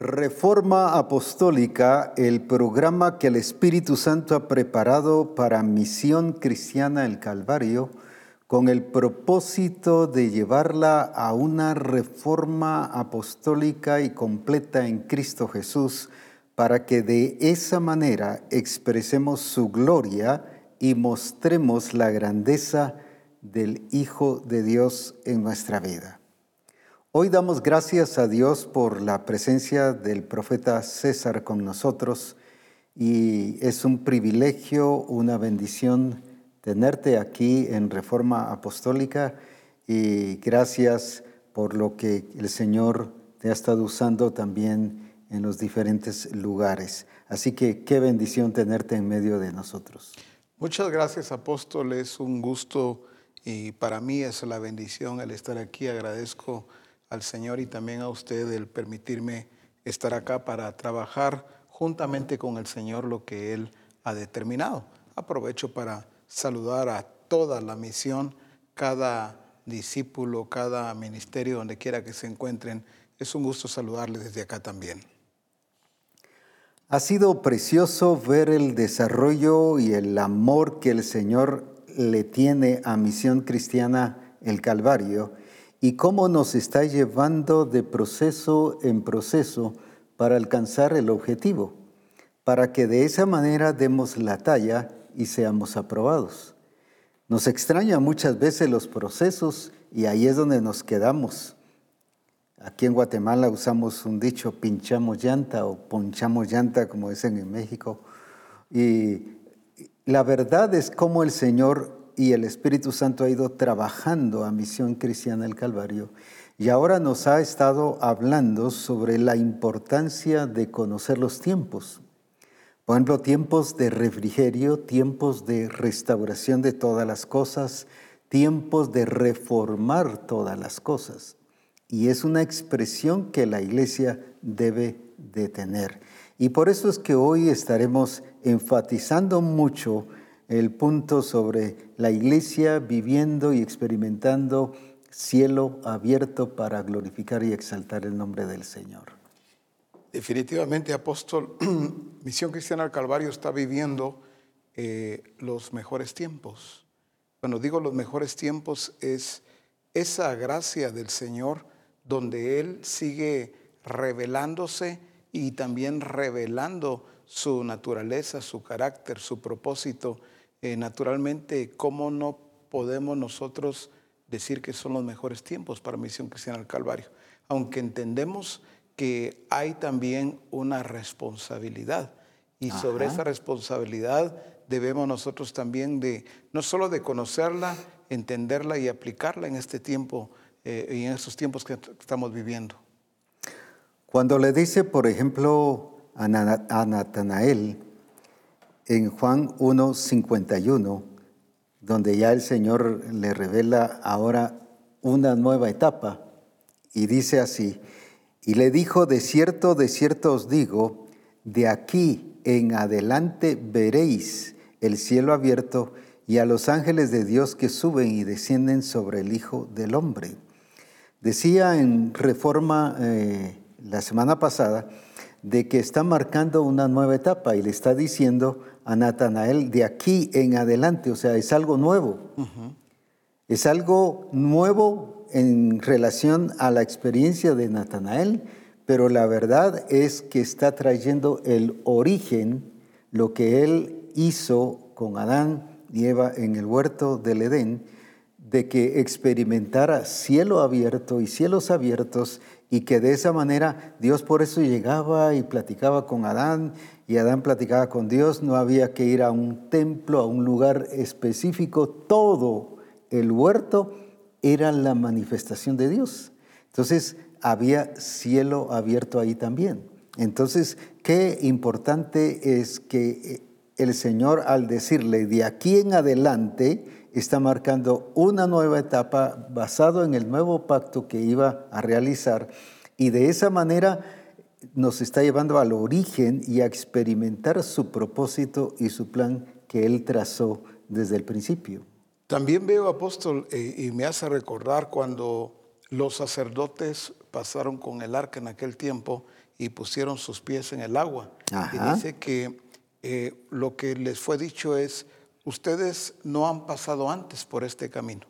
Reforma Apostólica, el programa que el Espíritu Santo ha preparado para Misión Cristiana el Calvario, con el propósito de llevarla a una reforma apostólica y completa en Cristo Jesús, para que de esa manera expresemos su gloria y mostremos la grandeza del Hijo de Dios en nuestra vida. Hoy damos gracias a Dios por la presencia del profeta César con nosotros y es un privilegio, una bendición tenerte aquí en Reforma Apostólica y gracias por lo que el Señor te ha estado usando también en los diferentes lugares. Así que qué bendición tenerte en medio de nosotros. Muchas gracias, apóstol. Es un gusto y para mí es la bendición el estar aquí. Agradezco al Señor y también a usted el permitirme estar acá para trabajar juntamente con el Señor lo que Él ha determinado. Aprovecho para saludar a toda la misión, cada discípulo, cada ministerio, donde quiera que se encuentren. Es un gusto saludarles desde acá también. Ha sido precioso ver el desarrollo y el amor que el Señor le tiene a Misión Cristiana el Calvario y cómo nos está llevando de proceso en proceso para alcanzar el objetivo, para que de esa manera demos la talla y seamos aprobados. Nos extraña muchas veces los procesos y ahí es donde nos quedamos. Aquí en Guatemala usamos un dicho, pinchamos llanta o ponchamos llanta, como dicen en México. Y la verdad es cómo el Señor y el Espíritu Santo ha ido trabajando a Misión Cristiana del Calvario y ahora nos ha estado hablando sobre la importancia de conocer los tiempos. Por ejemplo, tiempos de refrigerio, tiempos de restauración de todas las cosas, tiempos de reformar todas las cosas. Y es una expresión que la iglesia debe de tener. Y por eso es que hoy estaremos enfatizando mucho el punto sobre la iglesia viviendo y experimentando cielo abierto para glorificar y exaltar el nombre del Señor. Definitivamente, apóstol, Misión Cristiana al Calvario está viviendo eh, los mejores tiempos. Cuando digo los mejores tiempos es esa gracia del Señor donde Él sigue revelándose y también revelando su naturaleza, su carácter, su propósito eh, naturalmente, ¿cómo no podemos nosotros decir que son los mejores tiempos para Misión Cristiana al Calvario? Aunque entendemos que hay también una responsabilidad y sobre esa responsabilidad debemos nosotros también de, no solo de conocerla, entenderla y aplicarla en este tiempo eh, y en estos tiempos que estamos viviendo. Cuando le dice, por ejemplo, a Natanael, en Juan 1.51, donde ya el Señor le revela ahora una nueva etapa, y dice así, y le dijo, de cierto, de cierto os digo, de aquí en adelante veréis el cielo abierto y a los ángeles de Dios que suben y descienden sobre el Hijo del Hombre. Decía en Reforma eh, la semana pasada de que está marcando una nueva etapa y le está diciendo a Natanael de aquí en adelante, o sea, es algo nuevo. Es algo nuevo en relación a la experiencia de Natanael, pero la verdad es que está trayendo el origen, lo que él hizo con Adán y Eva en el huerto del Edén, de que experimentara cielo abierto y cielos abiertos y que de esa manera Dios por eso llegaba y platicaba con Adán y Adán platicaba con Dios, no había que ir a un templo, a un lugar específico, todo el huerto era la manifestación de Dios. Entonces había cielo abierto ahí también. Entonces, qué importante es que eh, el Señor al decirle de aquí en adelante está marcando una nueva etapa basado en el nuevo pacto que iba a realizar y de esa manera nos está llevando al origen y a experimentar su propósito y su plan que Él trazó desde el principio. También veo, apóstol, eh, y me hace recordar cuando los sacerdotes pasaron con el arca en aquel tiempo y pusieron sus pies en el agua. Ajá. Y dice que eh, lo que les fue dicho es, ustedes no han pasado antes por este camino.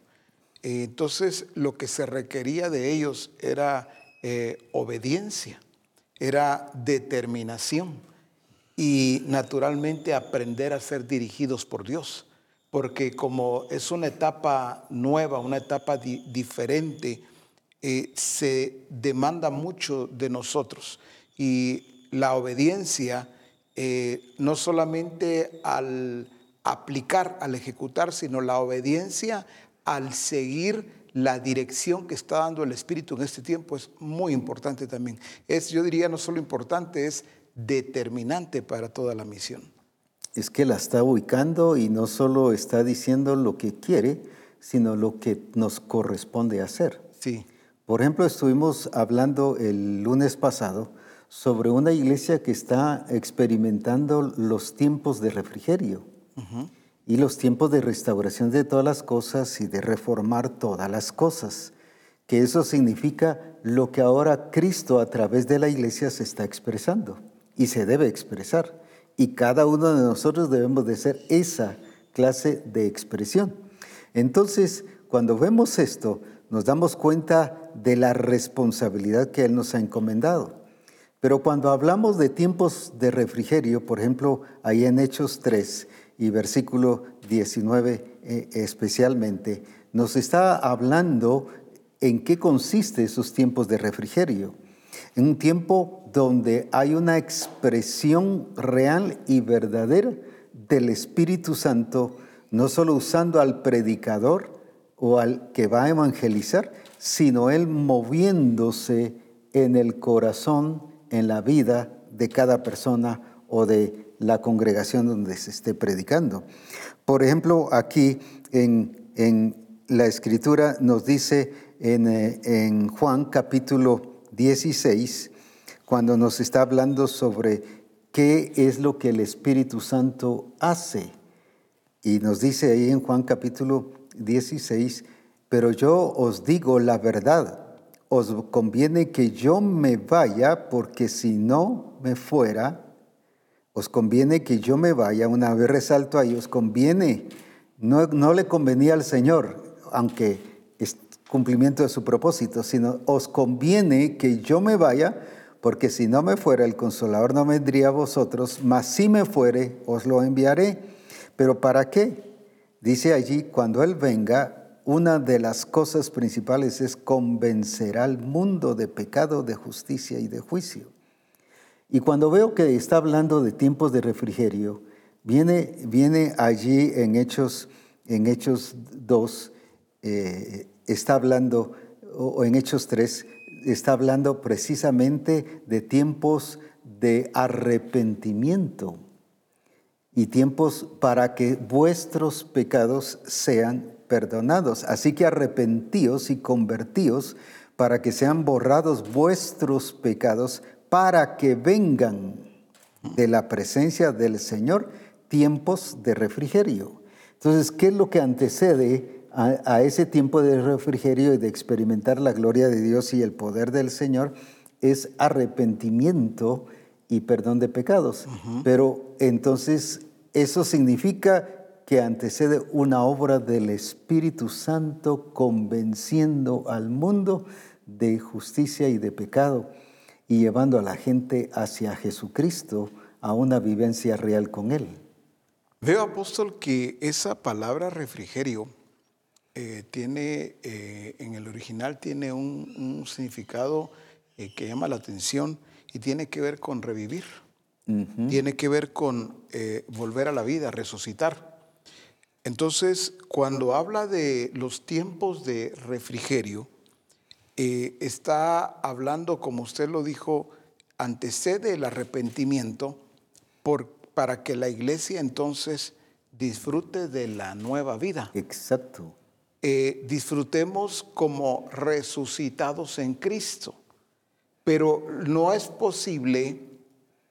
Eh, entonces, lo que se requería de ellos era eh, obediencia, era determinación y naturalmente aprender a ser dirigidos por Dios. Porque como es una etapa nueva, una etapa di- diferente, eh, se demanda mucho de nosotros. Y la obediencia, eh, no solamente al aplicar, al ejecutar, sino la obediencia al seguir la dirección que está dando el Espíritu en este tiempo es muy importante también. Es, yo diría, no solo importante, es determinante para toda la misión. Es que la está ubicando y no solo está diciendo lo que quiere, sino lo que nos corresponde hacer. Sí, Por ejemplo, estuvimos hablando el lunes pasado sobre una iglesia que está experimentando los tiempos de refrigerio y los tiempos de restauración de todas las cosas y de reformar todas las cosas. Que eso significa lo que ahora Cristo a través de la iglesia se está expresando y se debe expresar. Y cada uno de nosotros debemos de ser esa clase de expresión. Entonces, cuando vemos esto, nos damos cuenta de la responsabilidad que Él nos ha encomendado. Pero cuando hablamos de tiempos de refrigerio, por ejemplo, ahí en Hechos 3 y versículo 19 eh, especialmente, nos está hablando en qué consiste esos tiempos de refrigerio. En un tiempo donde hay una expresión real y verdadera del Espíritu Santo, no solo usando al predicador o al que va a evangelizar, sino él moviéndose en el corazón, en la vida de cada persona o de la congregación donde se esté predicando. Por ejemplo, aquí en, en la escritura nos dice en, eh, en Juan capítulo 16, cuando nos está hablando sobre qué es lo que el Espíritu Santo hace. Y nos dice ahí en Juan capítulo 16, pero yo os digo la verdad, os conviene que yo me vaya, porque si no me fuera, os conviene que yo me vaya, una vez resalto ahí, os conviene, no, no le convenía al Señor, aunque es cumplimiento de su propósito, sino os conviene que yo me vaya, porque si no me fuera, el consolador no vendría a vosotros, mas si me fuere, os lo enviaré. ¿Pero para qué? Dice allí, cuando Él venga, una de las cosas principales es convencer al mundo de pecado, de justicia y de juicio. Y cuando veo que está hablando de tiempos de refrigerio, viene, viene allí en Hechos, en Hechos 2, eh, está hablando, o en Hechos 3, está hablando precisamente de tiempos de arrepentimiento y tiempos para que vuestros pecados sean perdonados. Así que arrepentíos y convertíos para que sean borrados vuestros pecados, para que vengan de la presencia del Señor tiempos de refrigerio. Entonces, ¿qué es lo que antecede a, a, ese tiempo de refrigerio y de experimentar la gloria de Dios y el poder del Señor? Es arrepentimiento y perdón de pecados. Uh -huh. Pero entonces eso significa que antecede una obra del Espíritu Santo convenciendo al mundo de justicia y de pecado y llevando a la gente hacia Jesucristo a una vivencia real con Él. Veo, apóstol, que esa palabra refrigerio eh, tiene, eh, en el original tiene un, un significado eh, que llama la atención y tiene que ver con revivir, uh -huh. tiene que ver con volver a la vida, resucitar. Entonces, cuando habla de los tiempos de refrigerio, eh, está hablando, como usted lo dijo, antecede el arrepentimiento por, para que la iglesia entonces disfrute de la nueva vida. Exacto. Eh, disfrutemos como resucitados en Cristo. Pero no es posible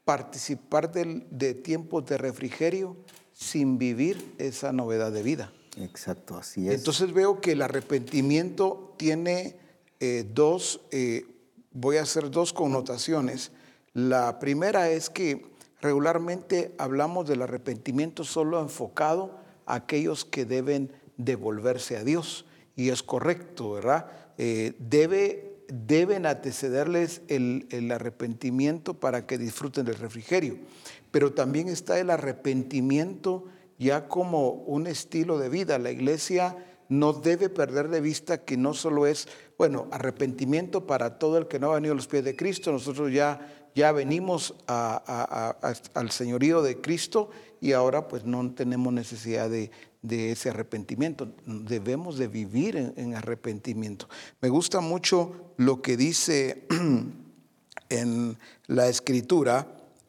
participar del, de tiempos de refrigerio sin vivir esa novedad de vida. Exacto, así es. Entonces veo que el arrepentimiento tiene eh, dos, eh, voy a hacer dos connotaciones. La primera es que regularmente hablamos del arrepentimiento solo enfocado a aquellos que deben devolverse a Dios. Y es correcto, ¿verdad? Eh, debe, deben antecederles el, el arrepentimiento para que disfruten del refrigerio. Pero también está el arrepentimiento ya como un estilo de vida. La iglesia no debe perder de vista que no solo es, bueno, arrepentimiento para todo el que no ha venido a los pies de Cristo, nosotros ya, ya venimos al señorío de Cristo y ahora pues no tenemos necesidad de, ese arrepentimiento, debemos de vivir en, arrepentimiento. Me gusta mucho lo que dice en la escritura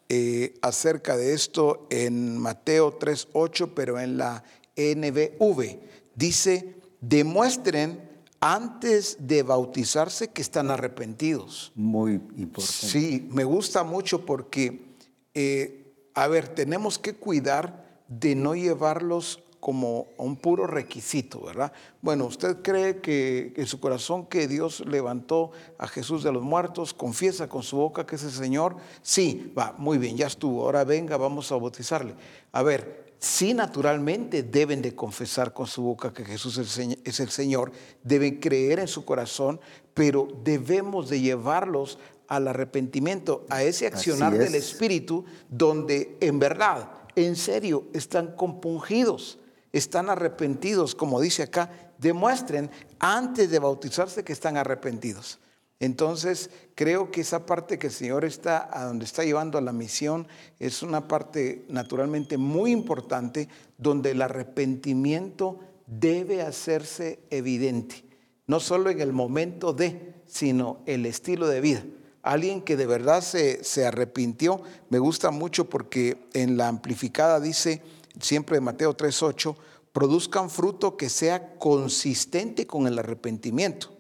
eh, acerca de esto en Mateo 3.8, pero en la NBV dice, demuestren antes de bautizarse que están arrepentidos. Muy importante. Sí, me gusta mucho porque, eh, a ver, tenemos que cuidar de no llevarlos como un puro requisito, ¿verdad? Bueno, usted cree que en su corazón que Dios levantó a Jesús de los muertos, confiesa con su boca que es el Señor, sí, va, muy bien, ya estuvo, ahora venga, vamos a bautizarle. A ver, sí naturalmente deben de confesar con su boca que Jesús es el Señor, deben creer en su corazón, pero debemos de llevarlos al arrepentimiento, a ese accionar del Espíritu, donde en verdad, en serio, están compungidos, están arrepentidos, como dice acá, demuestren antes de bautizarse que están arrepentidos. Entonces, creo que esa parte que el Señor está, a donde está llevando a la misión, es una parte naturalmente muy importante, donde el arrepentimiento debe hacerse evidente, no solo en el momento de, sino el estilo de vida. Alguien que de verdad se, se arrepintió, me gusta mucho porque en la amplificada dice, siempre de Mateo 3.8, produzcan fruto que sea consistente con el arrepentimiento.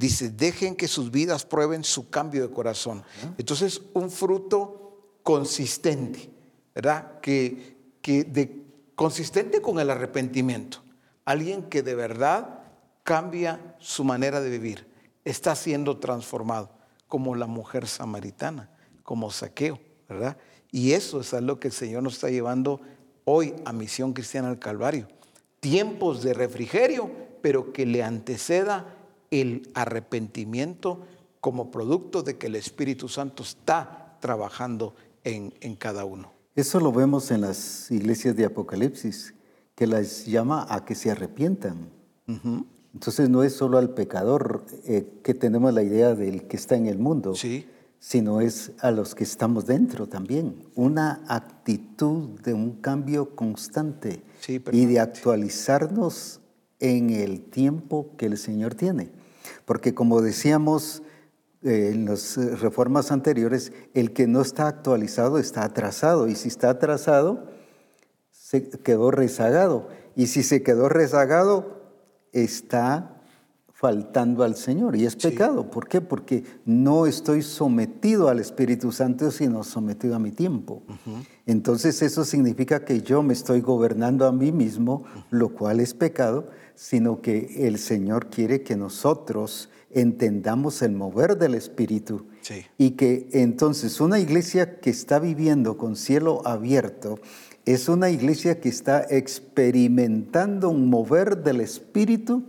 Dice, dejen que sus vidas prueben su cambio de corazón. Entonces, un fruto consistente, ¿verdad? Que, que de, consistente con el arrepentimiento. Alguien que de verdad cambia su manera de vivir, está siendo transformado, como la mujer samaritana, como saqueo, ¿verdad? Y eso es a lo que el Señor nos está llevando hoy a Misión Cristiana al Calvario. Tiempos de refrigerio, pero que le anteceda el arrepentimiento como producto de que el Espíritu Santo está trabajando en, cada uno. Eso lo vemos en las iglesias de Apocalipsis, que las llama a que se arrepientan. Entonces no es solo al pecador eh, que tenemos la idea del que está en el mundo, sino es a los que estamos dentro también. Una actitud de un cambio constante y de actualizarnos en el tiempo que el Señor tiene. Porque como decíamos eh, en las eh, reformas anteriores, el que no está actualizado está atrasado y si está atrasado, se quedó rezagado. Y si se quedó rezagado, está faltando al Señor y es pecado. ¿Por qué? Porque no estoy sometido al Espíritu Santo, sino sometido a mi tiempo. Entonces eso significa que yo me estoy gobernando a mí mismo, lo cual es pecado, sino que el Señor quiere que nosotros entendamos el mover del Espíritu y que entonces una iglesia que está viviendo con cielo abierto es una iglesia que está experimentando un mover del Espíritu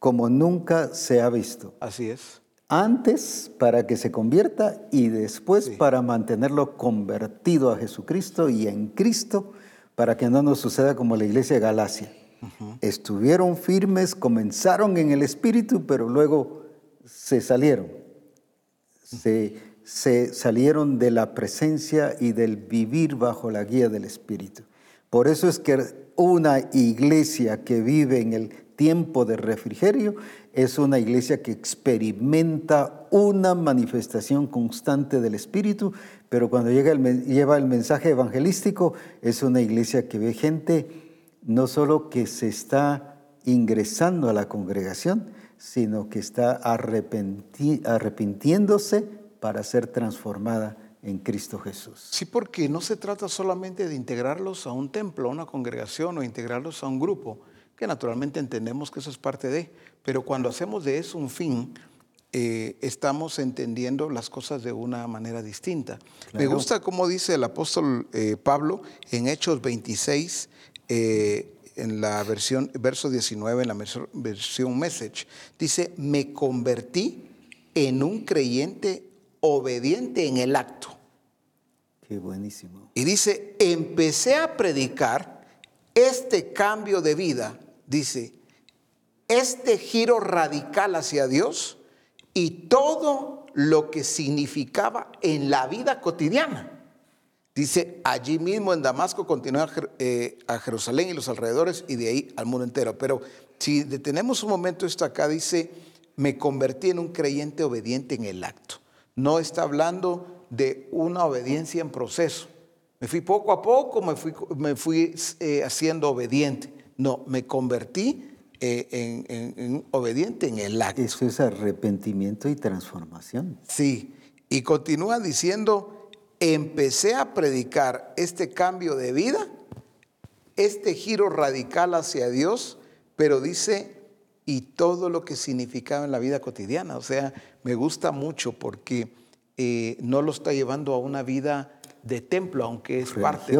como nunca se ha visto. Así es. Antes para que se convierta y después para mantenerlo convertido a Jesucristo y en Cristo para que no nos suceda como la iglesia de Galacia Estuvieron firmes, comenzaron en el Espíritu, pero luego se salieron. Se, se salieron de la presencia y del vivir bajo la guía del Espíritu. Por eso es que una iglesia que vive en el tiempo de refrigerio es una iglesia que experimenta una manifestación constante del Espíritu, pero cuando llega el, lleva el mensaje evangelístico es una iglesia que ve gente no solo que se está ingresando a la congregación, sino que está arrepintiéndose para ser transformada en Cristo Jesús. Sí, porque no se trata solamente de integrarlos a un templo, a una congregación o integrarlos a un grupo, que naturalmente entendemos que eso es parte de, pero cuando hacemos de eso un fin, eh, estamos entendiendo las cosas de una manera distinta. Me gusta cómo dice el apóstol eh, Pablo en Hechos 26, eh, en la versión, verso 19, en la versión Message. Dice, me convertí en un creyente obediente en el acto. Qué buenísimo. Y dice, empecé a predicar este cambio de vida, dice, este giro radical hacia Dios y todo lo que significaba en la vida cotidiana. Dice, allí mismo en Damasco continué a, Jer- eh, a Jerusalén y los alrededores y de ahí al mundo entero. Pero si detenemos un momento esto acá, dice, me convertí en un creyente obediente en el acto. No está hablando de una obediencia en proceso. Me fui poco a poco, me fui, me fui eh, haciendo obediente. No, me convertí eh, en, en- en obediente en el acto. Eso es arrepentimiento y transformación. Sí, y continúa diciendo, empecé a predicar este cambio de vida, este giro radical hacia Dios, pero dice, y todo lo que significaba en la vida cotidiana. O sea, me gusta mucho porque eh, no lo está llevando a una vida de templo, aunque es parte de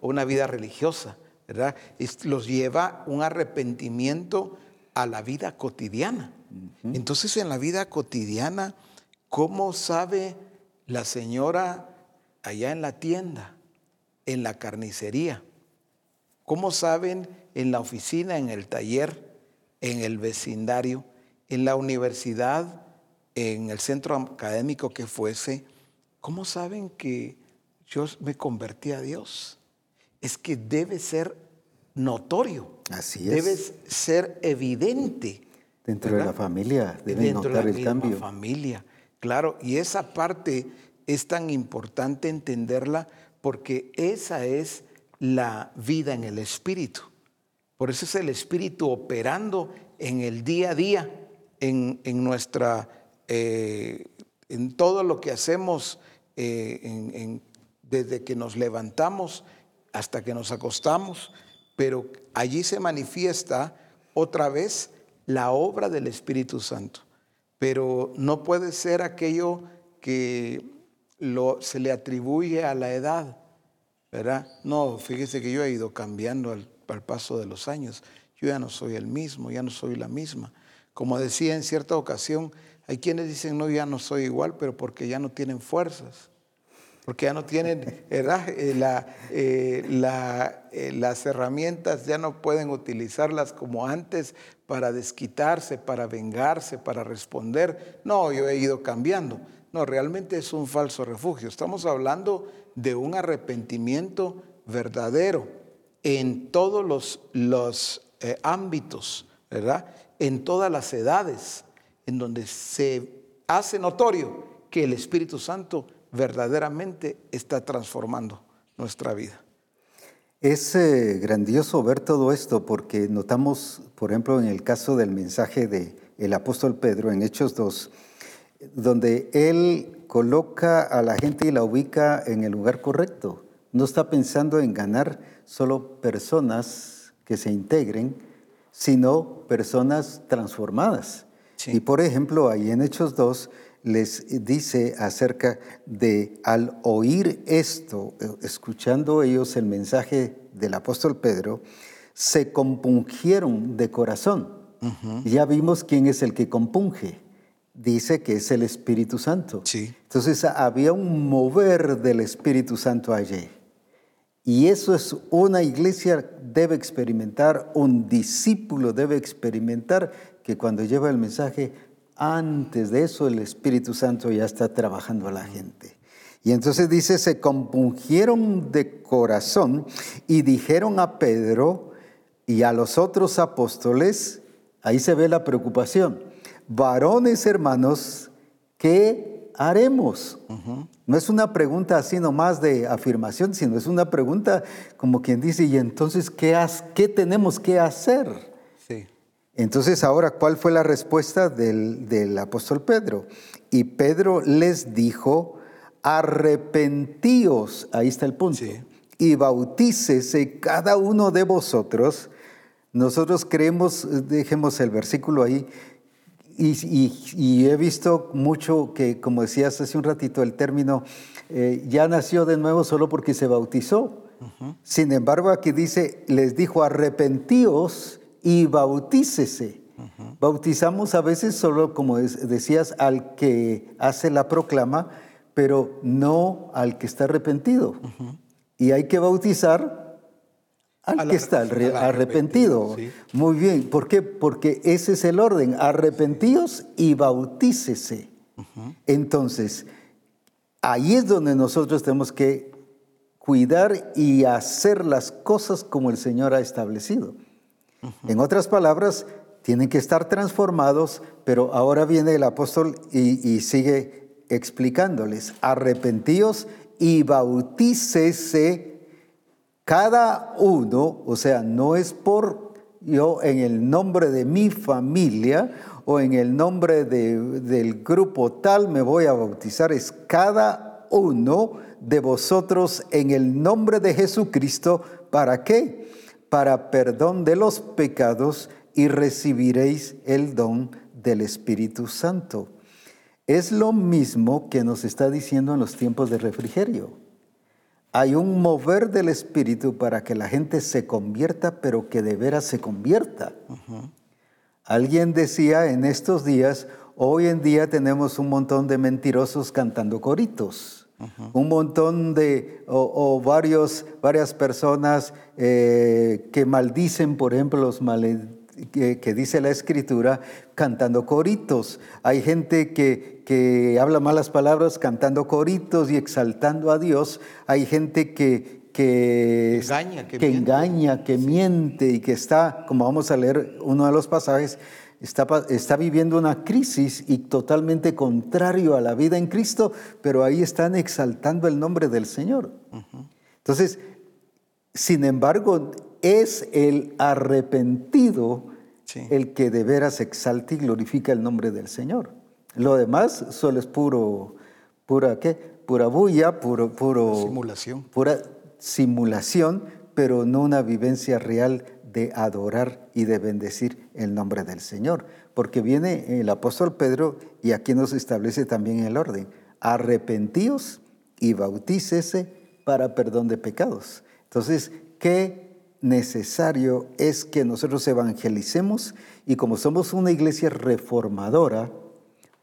una vida religiosa, ¿verdad? Es- los lleva un arrepentimiento a la vida cotidiana. Entonces, en la vida cotidiana, ¿cómo sabe la señora allá en la tienda, en la carnicería? ¿Cómo saben en la oficina, en el taller, en el vecindario, en la universidad, en el centro académico que fuese? ¿Cómo saben que yo me convertí a Dios? Es que debe ser notorio. Así es. Debe ser evidente. Dentro de la familia deben dentro de notar la el cambio. familia. Claro, y esa parte es tan importante entenderla porque esa es la vida en el espíritu. Por eso es el espíritu operando en el día a día, en, en nuestra, eh, en todo lo que hacemos eh, desde que nos levantamos hasta que nos acostamos, pero allí se manifiesta otra vez la obra del Espíritu Santo. Pero no puede ser aquello que lo- se le atribuye a la edad, ¿verdad? No, fíjese que yo he ido cambiando al, paso de los años. Yo ya no soy el mismo, ya no soy la misma. Como decía en cierta ocasión, hay quienes dicen, no, ya no soy igual, pero porque ya no tienen fuerzas porque ya no tienen. Eh, eh, eh, las herramientas ya no pueden utilizarlas como antes para desquitarse, para vengarse, para responder. No, yo he ido cambiando. No, realmente es un falso refugio. Estamos hablando de un arrepentimiento verdadero en todos los, los eh, ámbitos, ¿verdad? En todas las edades, en donde se hace notorio que el Espíritu Santo verdaderamente está transformando nuestra vida. Es eh, grandioso ver todo esto porque notamos, por ejemplo, en el caso del mensaje del el apóstol Pedro en Hechos 2, donde él coloca a la gente y la ubica en el lugar correcto. No está pensando en ganar solo personas que se integren, sino personas transformadas. Sí. Y por ejemplo, ahí en Hechos 2 les dice acerca de al oír esto, eh, escuchando ellos el mensaje del apóstol Pedro, se compungieron de corazón. Ya vimos quién es el que compunge. Dice que es el Espíritu Santo. Sí. Entonces había un mover del Espíritu Santo allí. Y eso es una iglesia debe experimentar, un discípulo debe experimentar que cuando lleva el mensaje, antes de eso el Espíritu Santo ya está trabajando a la gente. Y entonces dice, se compungieron de corazón y dijeron a Pedro y a los otros apóstoles, ahí se ve la preocupación, varones hermanos, ¿qué haremos? No es una pregunta así nomás de afirmación, sino es una pregunta como quien dice, ¿y entonces qué, has- qué tenemos que hacer? Sí. Entonces ahora, ¿cuál fue la respuesta del, del apóstol Pedro? Y Pedro les dijo, arrepentíos, ahí está el punto, Sí. y bautícese cada uno de vosotros. Nosotros creemos, dejemos el versículo ahí, y, he visto mucho que, como decías hace un ratito, el término eh, ya nació de nuevo solo porque se bautizó. Sin embargo, aquí dice, les dijo, arrepentíos y bautícese. Bautizamos a veces solo, como decías, al que hace la proclama, pero no al que está arrepentido. Y hay que bautizar al que está arrepentido. Muy bien, ¿por qué? Porque ese es el orden, arrepentíos y bautícese. Entonces, ahí es donde nosotros tenemos que cuidar y hacer las cosas como el Señor ha establecido. En otras palabras, tienen que estar transformados, pero ahora viene el apóstol y, sigue explicándoles, arrepentíos y bautícese cada uno, o sea, no es por yo en el nombre de mi familia o en el nombre del grupo tal me voy a bautizar, es cada uno de vosotros en el nombre de Jesucristo. ¿Para qué? Para perdón de los pecados y recibiréis el don del Espíritu Santo. Es lo mismo que nos está diciendo en los tiempos de refrigerio. Hay un mover del Espíritu para que la gente se convierta, pero que de veras se convierta. Alguien decía en estos días, hoy en día tenemos un montón de mentirosos cantando coritos. Un montón de, o, varios, varias personas eh, que maldicen, por ejemplo, los malditos que, dice la escritura cantando coritos. Hay gente que, que, habla malas palabras cantando coritos y exaltando a Dios. Hay gente que, que, engaña, que, miente. engaña, que miente y que está, como vamos a leer uno de los pasajes, está, está viviendo una crisis y totalmente contrario a la vida en Cristo, pero ahí están exaltando el nombre del Señor. Entonces, sin embargo, es el arrepentido el que de veras exalta y glorifica el nombre del Señor. Lo demás solo es puro, pura, ¿qué? Pura bulla, puro, puro, simulación. Pura simulación, pero no una vivencia real de adorar y de bendecir el nombre del Señor. Porque viene el apóstol Pedro y aquí nos establece también el orden. Arrepentíos y bautícese para perdón de pecados. Entonces, ¿qué necesario es que nosotros evangelicemos y como somos una iglesia reformadora,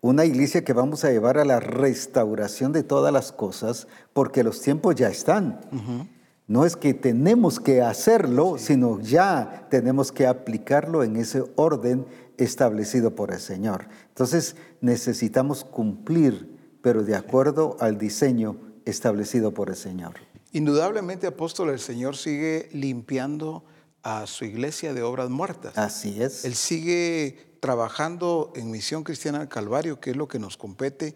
una iglesia que vamos a llevar a la restauración de todas las cosas, porque los tiempos ya están. No es que tenemos que hacerlo, sino ya tenemos que aplicarlo en ese orden establecido por el Señor. Entonces necesitamos cumplir, pero de acuerdo al diseño establecido por el Señor. Indudablemente, apóstol, el Señor sigue limpiando a su iglesia de obras muertas. Así es. Él sigue trabajando en Misión Cristiana al Calvario, que es lo que nos compete,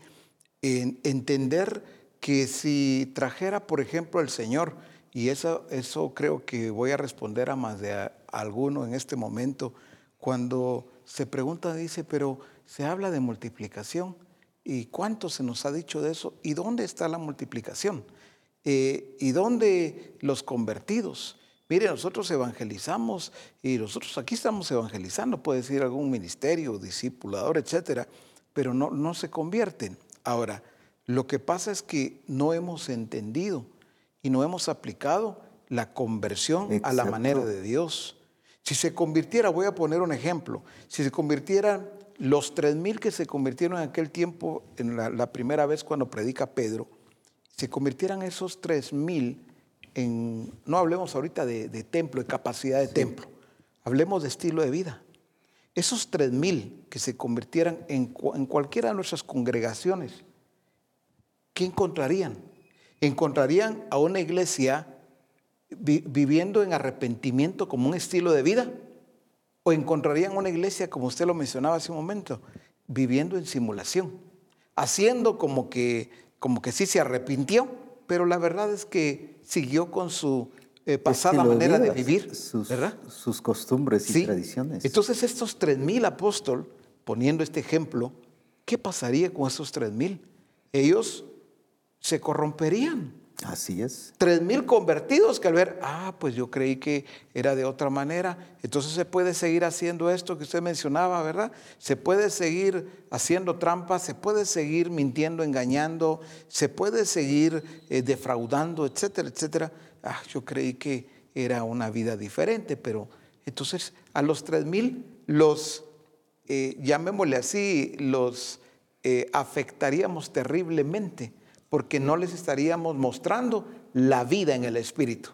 en entender que si trajera, por ejemplo, el Señor, y eso, eso creo que voy a responder a más de alguno en este momento, cuando se pregunta, dice, pero se habla de multiplicación, ¿y cuánto se nos ha dicho de eso? ¿Y dónde está la multiplicación? Eh, ¿Y dónde los convertidos? Mire, nosotros evangelizamos y nosotros aquí estamos evangelizando, puede decir algún ministerio, discipulador, etcétera, pero no, no se convierten. Ahora, lo que pasa es que no hemos entendido y no hemos aplicado la conversión a la manera de Dios. Si se convirtiera, voy a poner un ejemplo, si se convirtieran los tres mil que se convirtieron en aquel tiempo, en la primera vez cuando predica Pedro, se convirtieran esos tres mil en, no hablemos ahorita de, templo, de capacidad de templo, hablemos de estilo de vida. Esos tres mil que se convirtieran en, cualquiera de nuestras congregaciones, ¿qué encontrarían? ¿Encontrarían a una iglesia viviendo en arrepentimiento como un estilo de vida? ¿O encontrarían una iglesia, como usted lo mencionaba hace un momento, viviendo en simulación? Haciendo como que como que sí se arrepintió, pero la verdad es que siguió con su eh, pasada manera de vivir, sus, sus costumbres y tradiciones. Entonces estos tres mil apóstoles, poniendo este ejemplo, ¿qué pasaría con esos tres mil? Ellos se corromperían, Así es. Tres mil convertidos que al ver, ah, pues yo creí que era de otra manera. Entonces se puede seguir haciendo esto que usted mencionaba, ¿verdad? Se puede seguir haciendo trampas, se puede seguir mintiendo, engañando, se puede seguir eh, defraudando, etcétera, etcétera. Ah, yo creí que era una vida diferente, pero entonces a los tres mil los, eh, llamémosle así, los eh, afectaríamos terriblemente porque no les estaríamos mostrando la vida en el Espíritu.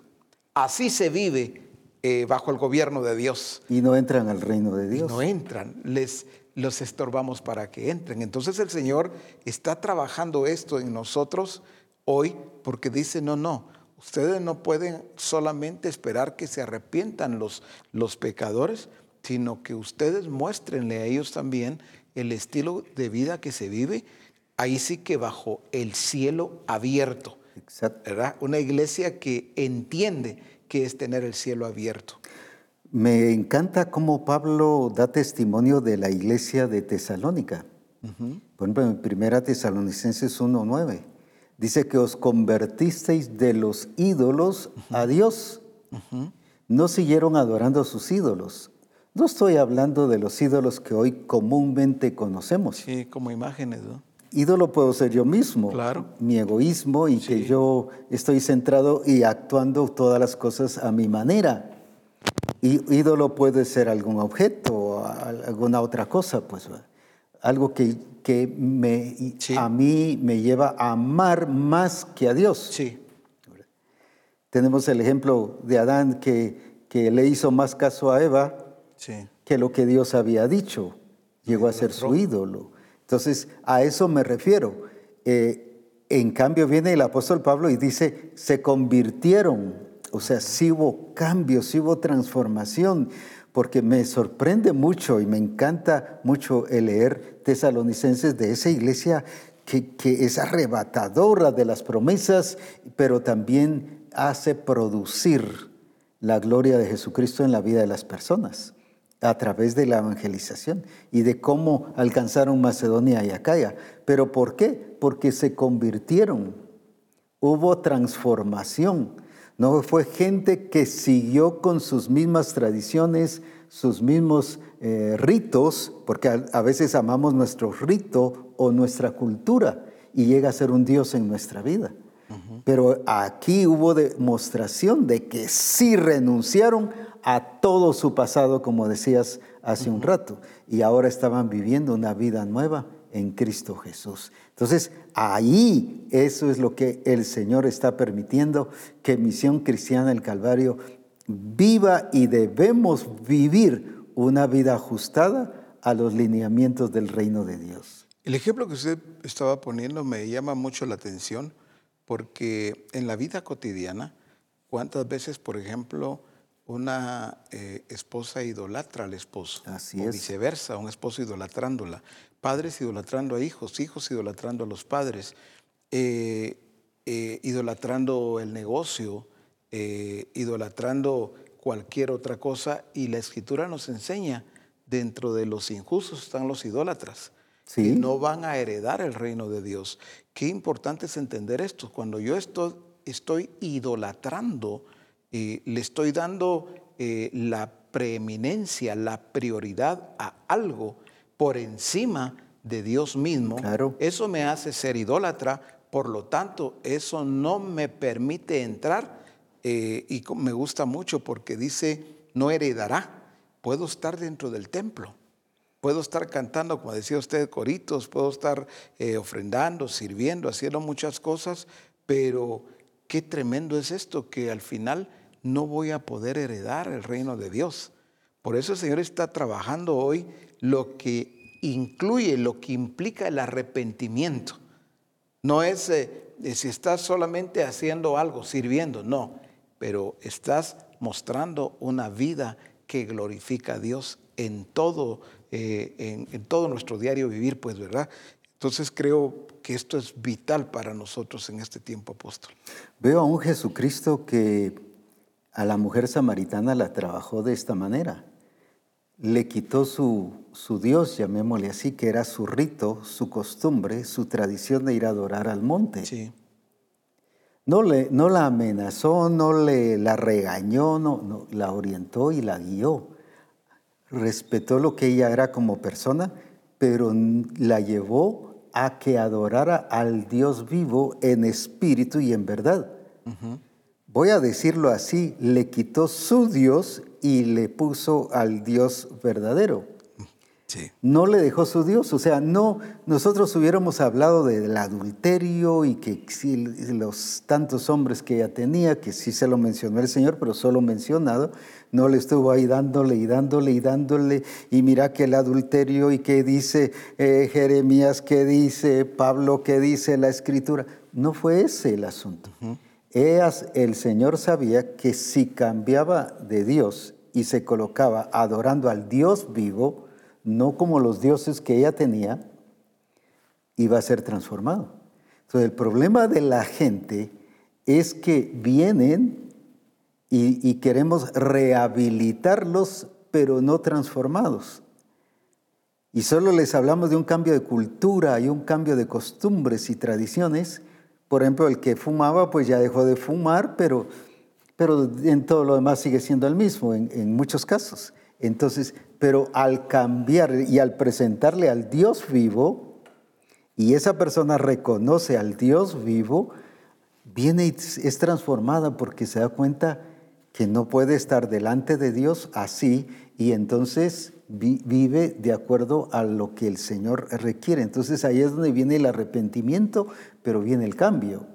Así se vive eh, bajo el gobierno de Dios. Y no entran al reino de Dios. no entran, les los estorbamos para que entren. Entonces el Señor está trabajando esto en nosotros hoy porque dice, no, no, ustedes no pueden solamente esperar que se arrepientan los, los pecadores, sino que ustedes muéstrenle a ellos también el estilo de vida que se vive ahí sí que bajo el cielo abierto. ¿verdad? Una iglesia que entiende que es tener el cielo abierto. Me encanta cómo Pablo da testimonio de la iglesia de Tesalónica. Por ejemplo, en Primera Tesalonicenses 1.9 dice que os convertisteis de los ídolos a Dios. No siguieron adorando a sus ídolos. No estoy hablando de los ídolos que hoy comúnmente conocemos. Sí, como imágenes, ¿no? Ídolo puedo ser yo mismo, claro. mi egoísmo y que yo estoy centrado y actuando todas las cosas a mi manera. Y ídolo puede ser algún objeto o alguna otra cosa, pues algo que, que me, a mí me lleva a amar más que a Dios. Sí. Tenemos el ejemplo de Adán que, que le hizo más caso a Eva que lo que Dios había dicho. Llegó a ser su ídolo. Entonces, a eso me refiero. Eh, en cambio, viene el apóstol Pablo y dice, se convirtieron, o sea, sí hubo cambios, sí hubo transformación, porque me sorprende mucho y me encanta mucho el leer tesalonicenses de esa iglesia que es arrebatadora de las promesas, pero también hace producir la gloria de Jesucristo en la vida de las personas a través de la evangelización y de cómo alcanzaron Macedonia y Acaya. ¿Pero por qué? Porque se convirtieron, hubo transformación. No fue gente que siguió con sus mismas tradiciones, sus mismos eh, ritos, porque a, veces amamos nuestro rito o nuestra cultura y llega a ser un Dios en nuestra vida. Pero aquí hubo demostración de que sí renunciaron a todo su pasado, como decías hace un rato, y ahora estaban viviendo una vida nueva en Cristo Jesús. Entonces, ahí eso es lo que el Señor está permitiendo que Misión Cristiana del Calvario viva y debemos vivir una vida ajustada a los lineamientos del reino de Dios. El ejemplo que usted estaba poniendo me llama mucho la atención porque en la vida cotidiana, ¿cuántas veces, por ejemplo, una eh, esposa idolatra al esposo. Así o viceversa, un esposo idolatrándola. Padres idolatrando a hijos, hijos idolatrando a los padres, eh, eh, idolatrando el negocio, idolatrando cualquier otra cosa. Y la escritura nos enseña, dentro de los injustos están los idólatras. ¿Sí? no van a heredar el reino de Dios. Qué importante es entender esto. Cuando yo estoy, estoy idolatrando, le estoy dando eh, la preeminencia, la prioridad a algo por encima de Dios mismo, eso me hace ser idólatra, por lo tanto, eso no me permite entrar eh, y me gusta mucho porque dice, no heredará, puedo estar dentro del templo. Puedo estar cantando, como decía usted, coritos, puedo estar eh, ofrendando, sirviendo, haciendo muchas cosas, pero qué tremendo es esto, que al final no voy a poder heredar el reino de Dios. Por eso el Señor está trabajando hoy lo que incluye, lo que implica el arrepentimiento. No es eh, si estás solamente haciendo algo, sirviendo, no, pero estás mostrando una vida que glorifica a Dios en todo, eh, en todo nuestro diario vivir, pues, ¿verdad? Entonces creo que esto es vital para nosotros en este tiempo apóstol. Veo a un Jesucristo que a la mujer samaritana la trabajó de esta manera. Le quitó su, su Dios, llamémosle así, que era su rito, su costumbre, su tradición de ir a adorar al monte. Sí. No, le, no la amenazó, no le la regañó, no, no, la orientó y la guió. Respetó lo que ella era como persona, pero la llevó a que adorara al Dios vivo en espíritu y en verdad. Voy a decirlo así, le quitó su Dios y le puso al Dios verdadero. No le dejó su Dios, o sea, no, nosotros hubiéramos hablado del adulterio y que los tantos hombres que ella tenía, que sí se lo mencionó el Señor, pero solo mencionado, no le estuvo ahí dándole y dándole y dándole, y mira que el adulterio y qué dice eh, Jeremías, qué dice Pablo, qué dice la Escritura. No fue ese el asunto. El Señor sabía que si cambiaba de Dios y se colocaba adorando al Dios vivo, no como los dioses que ella tenía, iba a ser transformado. Entonces el problema de la gente es que vienen y, queremos rehabilitarlos, pero no transformados. Y solo les hablamos de un cambio de cultura y un cambio de costumbres y tradiciones. Por ejemplo, el que fumaba, pues ya dejó de fumar, pero, pero en todo lo demás sigue siendo el mismo, en, en muchos casos. Entonces, pero al cambiar y al presentarle al Dios vivo, y esa persona reconoce al Dios vivo, viene y es transformada porque se da cuenta que no puede estar delante de Dios así y entonces vive de acuerdo a lo que el Señor requiere. Entonces ahí es donde viene el arrepentimiento, pero viene el cambio.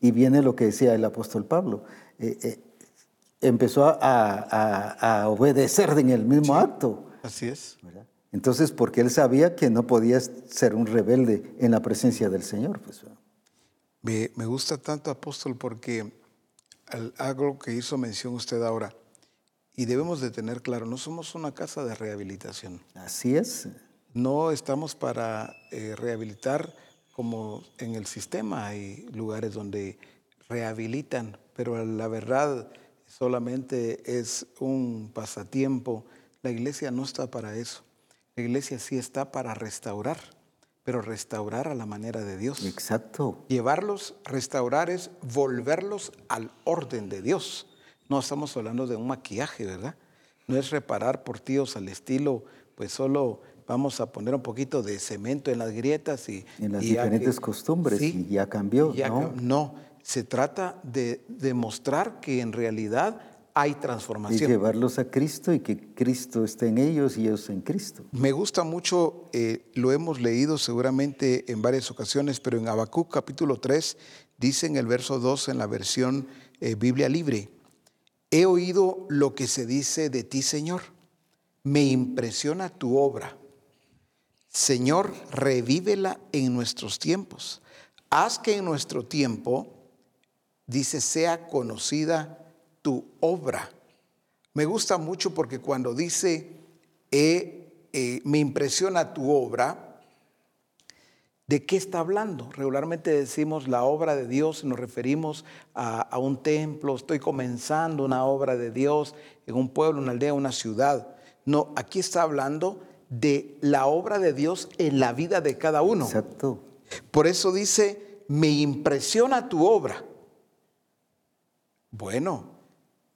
Y viene lo que decía el apóstol Pablo. Eh, eh, empezó a, obedecer en el mismo acto. Así es. Entonces, porque él sabía que no podía ser un rebelde en la presencia del Señor. Pues, me, me, gusta tanto, apóstol, porque algo que hizo mención usted ahora, y debemos de tener claro, no somos una casa de rehabilitación. Así es. No estamos para eh, rehabilitar como en el sistema hay lugares donde rehabilitan, pero la verdad solamente es un pasatiempo. La iglesia no está para eso. La iglesia sí está para restaurar, pero restaurar a la manera de Dios. Exacto. Llevarlos, restaurar es volverlos al orden de Dios. No estamos hablando de un maquillaje, ¿verdad? No es reparar por tíos al estilo, pues solo vamos a poner un poquito de cemento en las grietas y... En las diferentes costumbres y ya cambió, ¿no? No, se trata de demostrar que en realidad hay transformación. Y llevarlos a Cristo y que Cristo esté en ellos y ellos en Cristo. Me gusta mucho, eh, lo hemos leído seguramente en varias ocasiones, pero en Habacuc capítulo 3 dice en el verso 2 en la versión eh, Biblia libre, he oído lo que se dice de ti, Señor. Me impresiona tu obra. Señor, revívela en nuestros tiempos. Haz que en nuestro tiempo dice, sea conocida tu obra. Me gusta mucho porque cuando dice, eh, me impresiona tu obra, ¿de qué está hablando? Regularmente decimos la obra de Dios y nos referimos a, a un templo, estoy comenzando una obra de Dios en un pueblo, una aldea, una ciudad. No, aquí está hablando de la obra de Dios en la vida de cada uno. Exacto. Por eso dice, me impresiona tu obra. Bueno,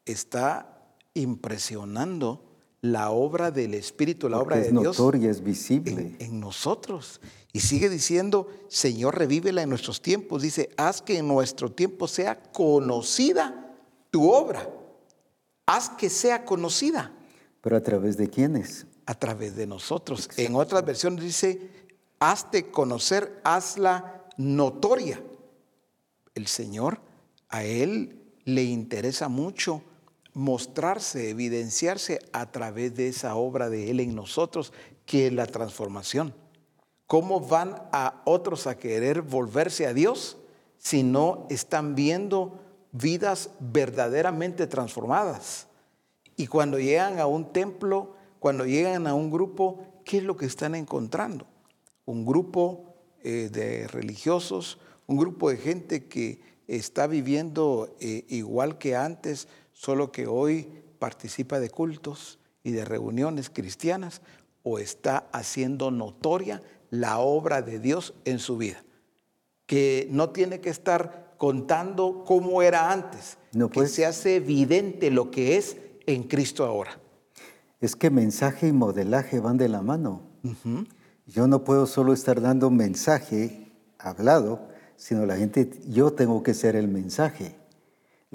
está impresionando la obra del Espíritu, la obra de es Dios. Notoria, es visible. En, nosotros. Y sigue diciendo, Señor, revívela en nuestros tiempos. Dice, haz que en nuestro tiempo sea conocida tu obra. Haz que sea conocida. ¿Pero a través de quiénes? A través de nosotros. En otras versiones dice, hazte conocer, hazla notoria. El Señor, a Él le interesa mucho mostrarse, evidenciarse a través de esa obra de Él en nosotros, que es la transformación. ¿Cómo van a otros a querer volverse a Dios si no están viendo vidas verdaderamente transformadas? Y cuando llegan a un templo, cuando llegan a un grupo, ¿qué es lo que están encontrando? Un grupo eh, de religiosos, un grupo de gente que está viviendo eh, igual que antes, solo que hoy participa de cultos y de reuniones cristianas o está haciendo notoria la obra de Dios en su vida. Que no tiene que estar contando cómo era antes, No, que pues. se hace evidente lo que es en Cristo ahora. Es que mensaje y modelaje van de la mano. Yo no puedo solo estar dando mensaje hablado, sino la gente, yo tengo que ser el mensaje.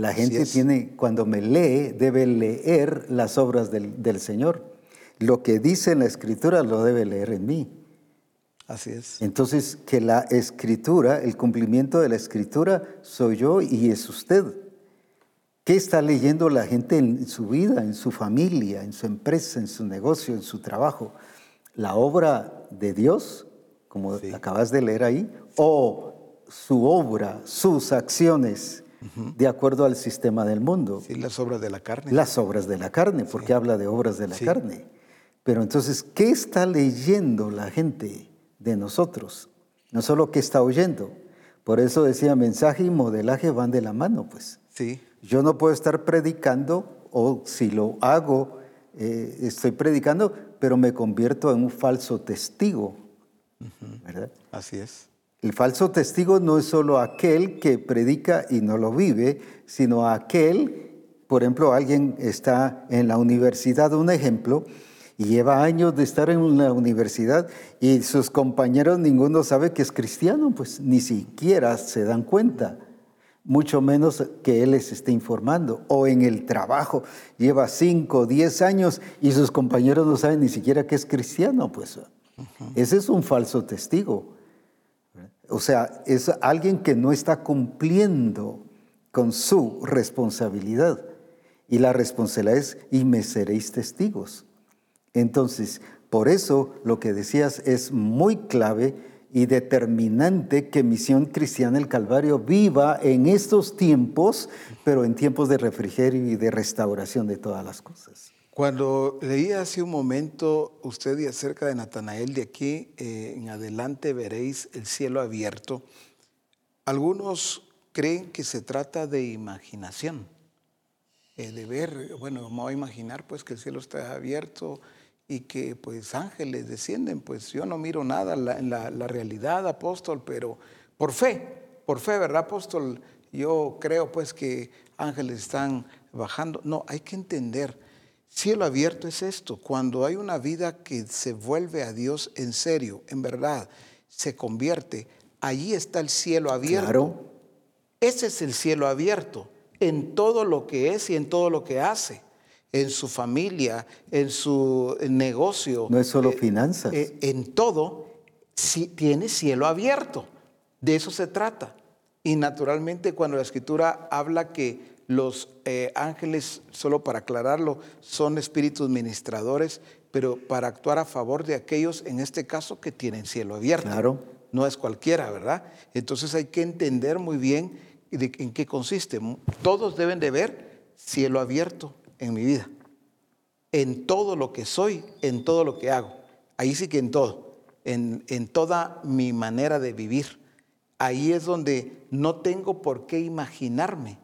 La gente tiene, cuando me lee, debe leer las obras del, del Señor. Lo que dice en la Escritura lo debe leer en mí. Así es. Entonces, que la Escritura, el cumplimiento de la Escritura, soy yo y es usted. ¿Qué está leyendo la gente en su vida, en su familia, en su empresa, en su negocio, en su trabajo? ¿La obra de Dios, como Sí. acabas de leer ahí, o su obra, sus acciones, de acuerdo al sistema del mundo? Sí, las obras de la carne. Las obras de la carne, porque habla de obras de la Sí. carne. Pero entonces, ¿qué está leyendo la gente de nosotros? No solo qué está oyendo. Por eso decía, mensaje y modelaje van de la mano, pues. Sí, Yo no puedo estar predicando, o si lo hago, eh, estoy predicando, pero me convierto en un falso testigo, ¿verdad? así es. El falso testigo no es solo aquel que predica y no lo vive, sino aquel, por ejemplo, alguien está en la universidad, un ejemplo, y lleva años de estar en la universidad y sus compañeros ninguno sabe que es cristiano, pues ni siquiera se dan cuenta, mucho menos que él les esté informando. O en el trabajo, lleva 5, 10 años y sus compañeros no saben ni siquiera que es cristiano, pues ese es un falso testigo. O sea, es alguien que no está cumpliendo con su responsabilidad. Y la responsabilidad es, y me seréis testigos. Entonces, por eso lo que decías es muy clave y determinante que Misión Cristiana el Calvario viva en estos tiempos, pero en tiempos de refrigerio y de restauración de todas las cosas. Cuando leía hace un momento usted y acerca de Natanael, de aquí eh, en adelante veréis el cielo abierto. Algunos creen que se trata de imaginación, eh, de ver, bueno, vamos a imaginar pues que el cielo está abierto y que pues ángeles descienden, pues yo no miro nada la, la- la realidad, apóstol, pero por fe, por fe, ¿verdad, apóstol? Yo creo pues que ángeles están bajando. No, hay que entender, cielo abierto es esto, cuando hay una vida que se vuelve a Dios en serio, en verdad, se convierte, allí está el cielo abierto. Claro, Ese es el cielo abierto en todo lo que es y en todo lo que hace, en su familia, en su negocio. no es solo eh, finanzas. eh, en todo sí tiene cielo abierto. De eso se trata. Y naturalmente cuando la escritura habla que los eh, ángeles, solo para aclararlo, son espíritus ministradores, pero para actuar a favor de aquellos, en este caso, que tienen cielo abierto Claro. no es cualquiera, ¿verdad? Entonces hay que entender muy bien de- en qué consiste. Todos deben de ver cielo abierto en mi vida, en todo lo que soy, en todo lo que hago. Ahí sí que en todo, en, en toda mi manera de vivir. Ahí es donde no tengo por qué imaginarme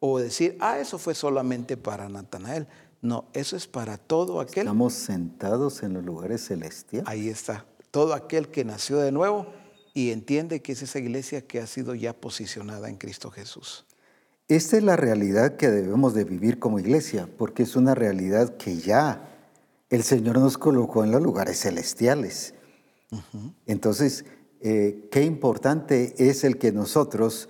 o decir, ah, eso fue solamente para Natanael. No, eso es para todo aquel Estamos sentados en los lugares celestiales. Ahí está. Todo aquel que nació de nuevo y entiende que es esa iglesia que ha sido ya posicionada en Cristo Jesús. Esta es la realidad que debemos de vivir como iglesia, porque es una realidad que ya el Señor nos colocó en los lugares celestiales. Entonces, eh, qué importante es el que nosotros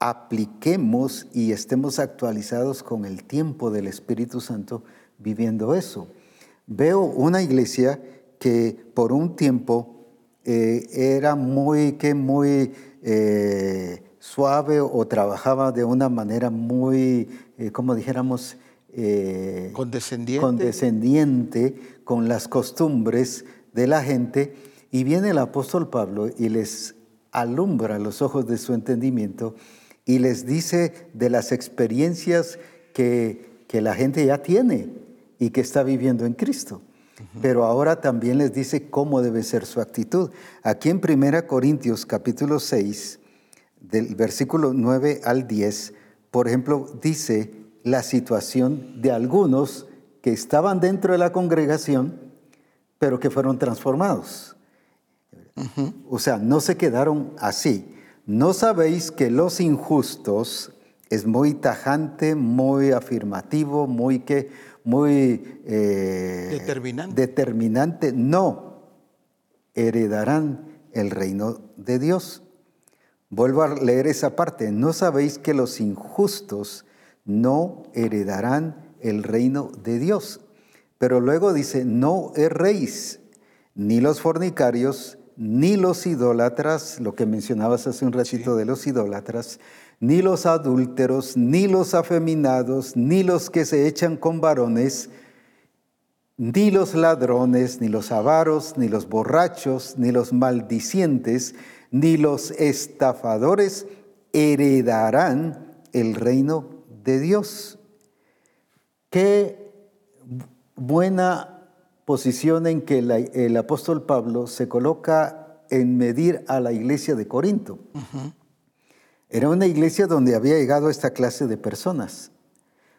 apliquemos y estemos actualizados con el tiempo del Espíritu Santo viviendo eso. Veo una iglesia que por un tiempo eh, era muy, que muy eh, suave o trabajaba de una manera muy, eh, como dijéramos, Condescendiente. condescendiente con las costumbres de la gente. Y viene el apóstol Pablo y les alumbra los ojos de su entendimiento y les dice de las experiencias que, que la gente ya tiene y que está viviendo en Cristo. Pero ahora también les dice cómo debe ser su actitud. Aquí en 1 Corintios capítulo 6, del versículo 9 al 10, por ejemplo, dice la situación de algunos que estaban dentro de la congregación, pero que fueron transformados. O sea, no se quedaron así. ¿No sabéis que los injustos es muy tajante, muy afirmativo, muy que muy eh, determinante. determinante? No, heredarán el reino de Dios. Vuelvo a leer esa parte. ¿No sabéis que los injustos no heredarán el reino de Dios? Pero luego dice, no erréis, ni los fornicarios, ni los idólatras, lo que mencionabas hace un ratito de los idólatras, ni los adúlteros, ni los afeminados, ni los que se echan con varones, ni los ladrones, ni los avaros, ni los borrachos, ni los maldicientes, ni los estafadores heredarán el reino de Dios. Qué buena posición en que el apóstol Pablo se coloca en medir a la iglesia de Corinto. Era una iglesia donde había llegado esta clase de personas,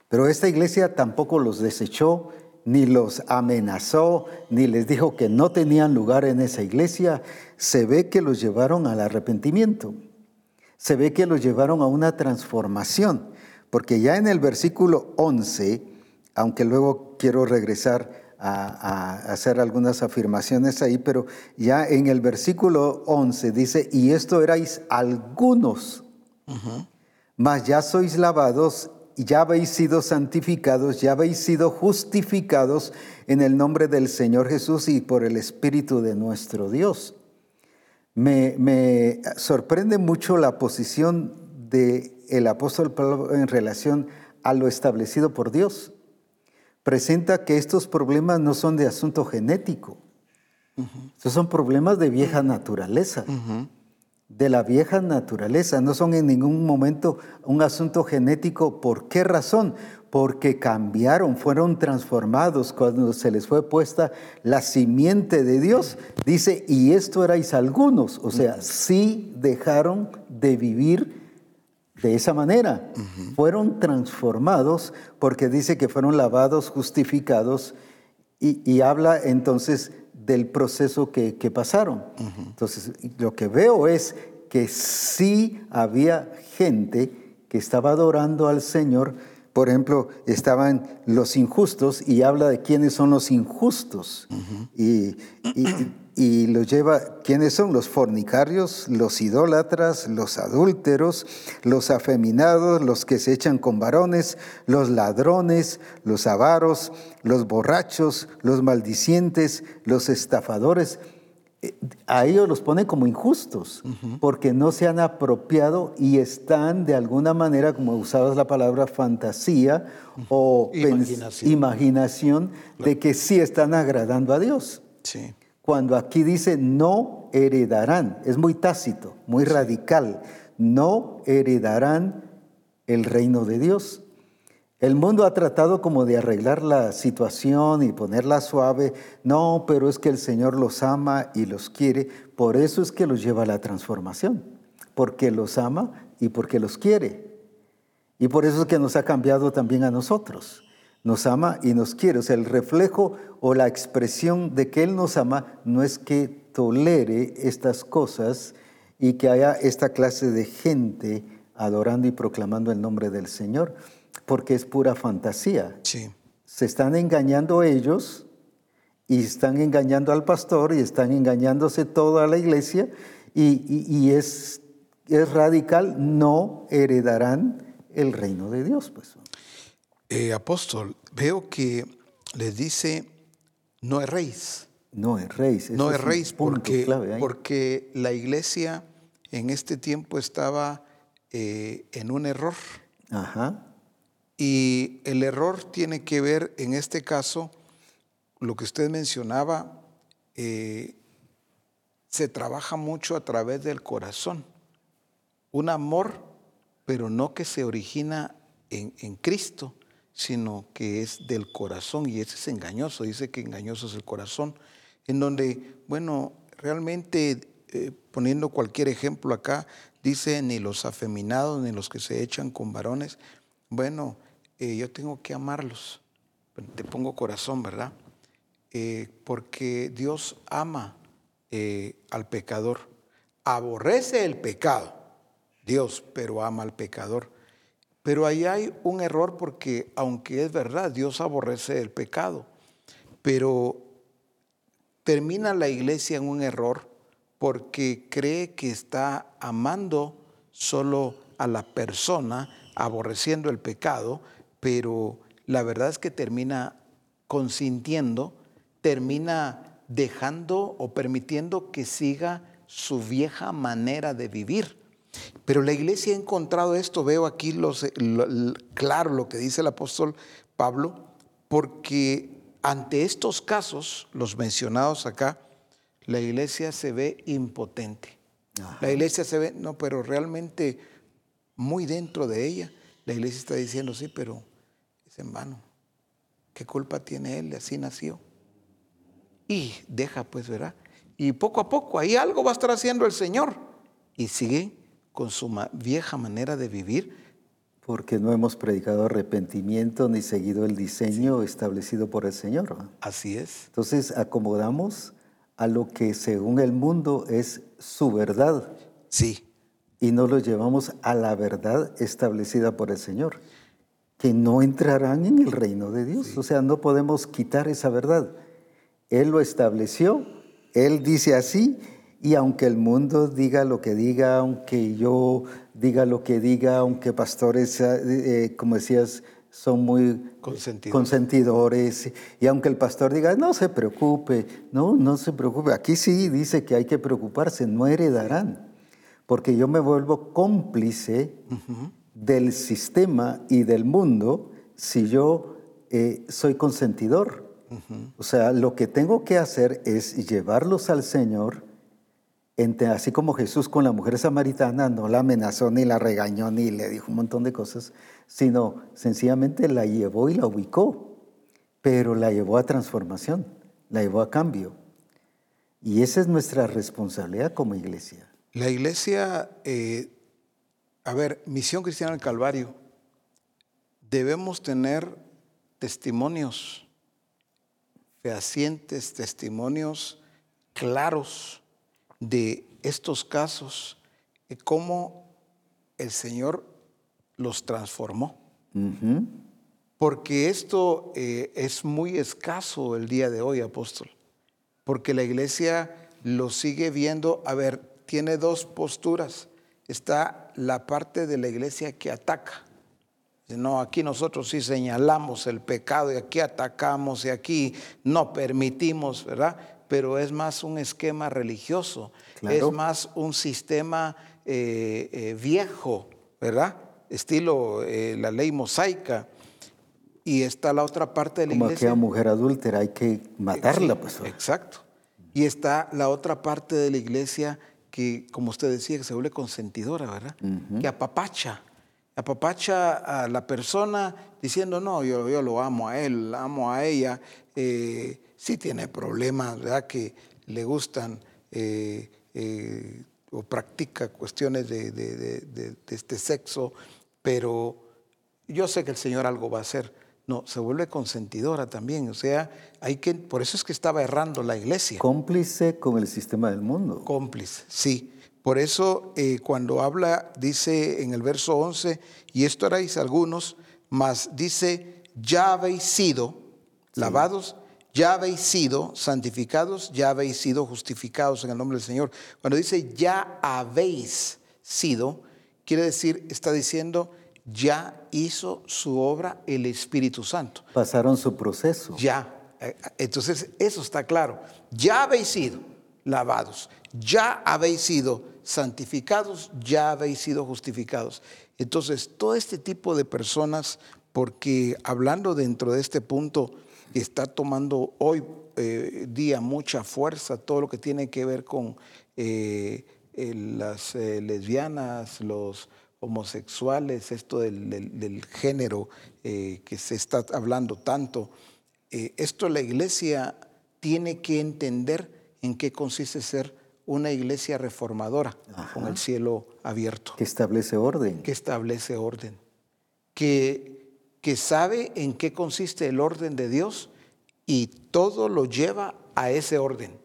pero esta iglesia tampoco los desechó, ni los amenazó, ni les dijo que no tenían lugar en esa iglesia. Se ve que los llevaron al arrepentimiento, se ve que los llevaron a una transformación, porque ya en el versículo 11, aunque luego quiero regresar a, hacer algunas afirmaciones ahí, pero ya en el versículo 11 dice, y esto erais algunos, mas ya sois lavados, ya habéis sido santificados, ya habéis sido justificados en el nombre del Señor Jesús y por el Espíritu de nuestro Dios. Me, me sorprende mucho la posición del el apóstol Pablo en relación a lo establecido por Dios presenta que estos problemas no son de asunto genético. Estos son problemas de vieja naturaleza. De la vieja naturaleza. No son en ningún momento un asunto genético. ¿Por qué razón? Porque cambiaron, fueron transformados cuando se les fue puesta la simiente de Dios. Dice, y esto erais algunos. O sea, sí dejaron de vivir de esa manera. Fueron transformados porque dice que fueron lavados, justificados y, habla entonces del proceso que, pasaron. Entonces, lo que veo es que sí había gente que estaba adorando al Señor. Por ejemplo, estaban los injustos y habla de quiénes son los injustos. y, y los lleva, ¿quiénes son? Los fornicarios, los idólatras, los adúlteros, los afeminados, los que se echan con varones, los ladrones, los avaros, los borrachos, los maldicientes, los estafadores. Eh, a ellos los pone como injustos, porque no se han apropiado y están de alguna manera, como usabas la palabra fantasía o imaginación, imaginación de que sí están agradando a Dios. Sí cuando aquí dice no heredarán, es muy tácito, muy radical, no heredarán el reino de Dios. El mundo ha tratado como de arreglar la situación y ponerla suave. No, pero es que el Señor los ama y los quiere. Por eso es que los lleva a la transformación. Porque los ama y porque los quiere. Y por eso es que nos ha cambiado también a nosotros nos ama y nos quiere. O sea, el reflejo o la expresión de que Él nos ama no es que tolere estas cosas y que haya esta clase de gente adorando y proclamando el nombre del Señor, porque es pura fantasía. Sí. Se están engañando ellos y están engañando al pastor y están engañándose toda la iglesia y, es, es radical, no heredarán el reino de Dios. Pues. Eh, apóstol, veo que les dice, no erréis. No erréis. No erréis porque, porque la iglesia en este tiempo estaba eh, en un error. Ajá. Y el error tiene que ver, en este caso, lo que usted mencionaba, eh, se trabaja mucho a través del corazón. Un amor, pero no que se origina en, en Cristo, sino que es del corazón y ese es engañoso, dice que engañoso es el corazón, en donde, bueno, realmente eh, poniendo cualquier ejemplo acá, dice ni los afeminados ni los que se echan con varones, bueno, eh, yo tengo que amarlos, te pongo corazón, ¿verdad? Eh, porque Dios ama al pecador, aborrece el pecado, Dios, pero ama al pecador. Pero ahí hay un error porque, aunque es verdad, Dios aborrece el pecado, pero termina la iglesia en un error porque cree que está amando solo a la persona, aborreciendo el pecado, pero la verdad es que termina consintiendo, termina dejando o permitiendo que siga su vieja manera de vivir. Pero la iglesia ha encontrado esto, veo aquí los, claro lo que dice el apóstol Pablo, porque ante estos casos, los mencionados acá, la iglesia se ve impotente. La iglesia se ve, no, pero realmente muy dentro de ella, la iglesia está diciendo, sí, pero es en vano. ¿Qué culpa tiene él? Así nació. Y deja, pues, ¿verdad? Y poco a poco, ahí algo va a estar haciendo el Señor. Y sigue con su vieja manera de vivir. Porque no hemos predicado arrepentimiento ni seguido el diseño establecido por el Señor. Así es. Entonces acomodamos a lo que según el mundo es su verdad. Sí. Y no lo llevamos a la verdad establecida por el Señor, que no entrarán en el reino de Dios. O sea, no podemos quitar esa verdad. Él lo estableció, Él dice así, y aunque el mundo diga lo que diga, aunque yo diga lo que diga, aunque pastores, eh, eh, como decías, son muy consentidores. Y aunque el pastor diga, no se preocupe, no, no se preocupe. Aquí sí dice que hay que preocuparse, no heredarán, porque yo me vuelvo cómplice del sistema y del mundo si yo eh, soy consentidor. O sea, lo que tengo que hacer es llevarlos al Señor, así como Jesús con la mujer samaritana no la amenazó ni la regañó ni le dijo un montón de cosas, sino sencillamente la llevó y la ubicó, pero la llevó a transformación, la llevó a cambio. Y esa es nuestra responsabilidad como iglesia. La iglesia, eh, a ver, Misión Cristiana del Calvario, debemos tener testimonios fehacientes, testimonios claros de estos casos, y cómo el Señor los transformó. Porque esto eh, es muy escaso el día de hoy, apóstol. Porque la iglesia lo sigue viendo, a ver, tiene dos posturas. Está la parte de la iglesia que ataca. No, aquí nosotros sí señalamos el pecado y aquí atacamos y aquí no permitimos, ¿verdad? Pero es más un esquema religioso, es más un sistema eh, eh, viejo, ¿verdad? Estilo eh, la ley mosaica. Y está la otra parte de la Como iglesia. Como aquella mujer adúltera, hay que matarla, pues. Exacto. Y está la otra parte de la iglesia que, como usted decía, que se vuelve consentidora, ¿verdad? Que apapacha. Apapacha a la persona diciendo, no, yo, yo lo amo a él, amo a ella sí tiene problemas, ¿verdad? Que le gustan eh, eh, o practica cuestiones de, este sexo, pero yo sé que el Señor algo va a hacer. No, se vuelve consentidora también. O sea, hay que, por eso es que estaba errando la iglesia. Cómplice con el sistema del mundo. Cómplice, sí. Por eso eh, cuando habla, dice en el verso 11, y esto haréis algunos, mas dice, ya habéis sido lavados ya habéis sido santificados, ya habéis sido justificados en el nombre del Señor. Cuando dice ya habéis sido, quiere decir, está diciendo, ya hizo su obra el Espíritu Santo. Pasaron su proceso. Ya. Entonces, eso está claro. Ya habéis sido lavados, ya habéis sido santificados, ya habéis sido justificados. Entonces, todo este tipo de personas, porque hablando dentro de este punto, está tomando hoy eh, día mucha fuerza todo lo que tiene que ver con eh, las eh, lesbianas, los homosexuales, esto del, género que se está hablando tanto. esto la iglesia tiene que entender en qué consiste ser una iglesia reformadora con el cielo abierto. Que establece orden. Que establece orden. Que que sabe en qué consiste el orden de Dios y todo lo lleva a ese orden.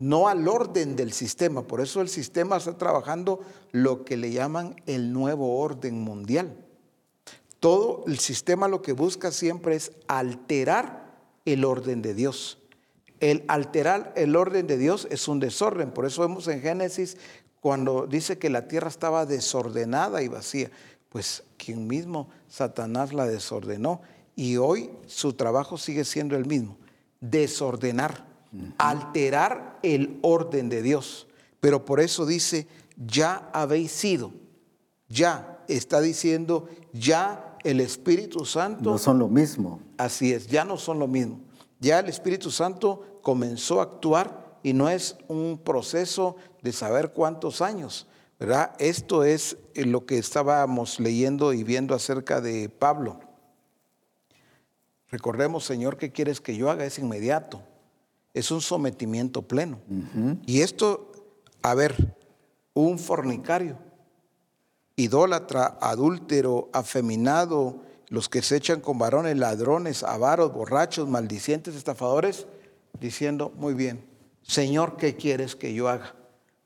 no al orden del sistema. Por eso el sistema está trabajando lo que le llaman el nuevo orden mundial. Todo el sistema lo que busca siempre es alterar el orden de Dios. El alterar el orden de Dios es un desorden. Por eso vemos en Génesis cuando dice que la tierra estaba desordenada y vacía. Pues quien mismo, Satanás, la desordenó. Y hoy su trabajo sigue siendo el mismo, desordenar, alterar el orden de Dios. Pero por eso dice, ya habéis sido, ya está diciendo, ya el Espíritu Santo. No son lo mismo. Así es, ya no son lo mismo. Ya el Espíritu Santo comenzó a actuar y no es un proceso de saber cuántos años, ¿verdad? Esto es lo que estábamos leyendo y viendo acerca de Pablo. Recordemos, Señor, ¿qué quieres que yo haga? Es inmediato. Es un sometimiento pleno. Y esto, a ver, un fornicario, idólatra, adúltero, afeminado, los que se echan con varones, ladrones, avaros, borrachos, maldicientes, estafadores, diciendo, muy bien, Señor, ¿qué quieres que yo haga?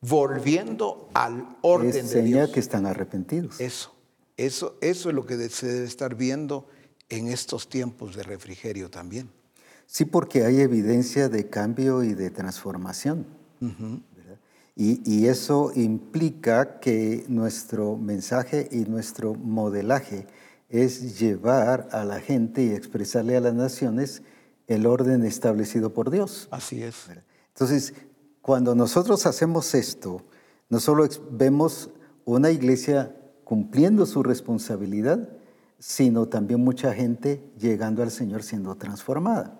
Volviendo al orden de Dios. que están arrepentidos. Eso, eso, eso es lo que se debe estar viendo en estos tiempos de refrigerio también. Sí, porque hay evidencia de cambio y de transformación. y, y, eso implica que nuestro mensaje y nuestro modelaje es llevar a la gente y expresarle a las naciones el orden establecido por Dios. Así es. Entonces, cuando nosotros hacemos esto, no solo vemos una iglesia cumpliendo su responsabilidad, sino también mucha gente llegando al Señor siendo transformada.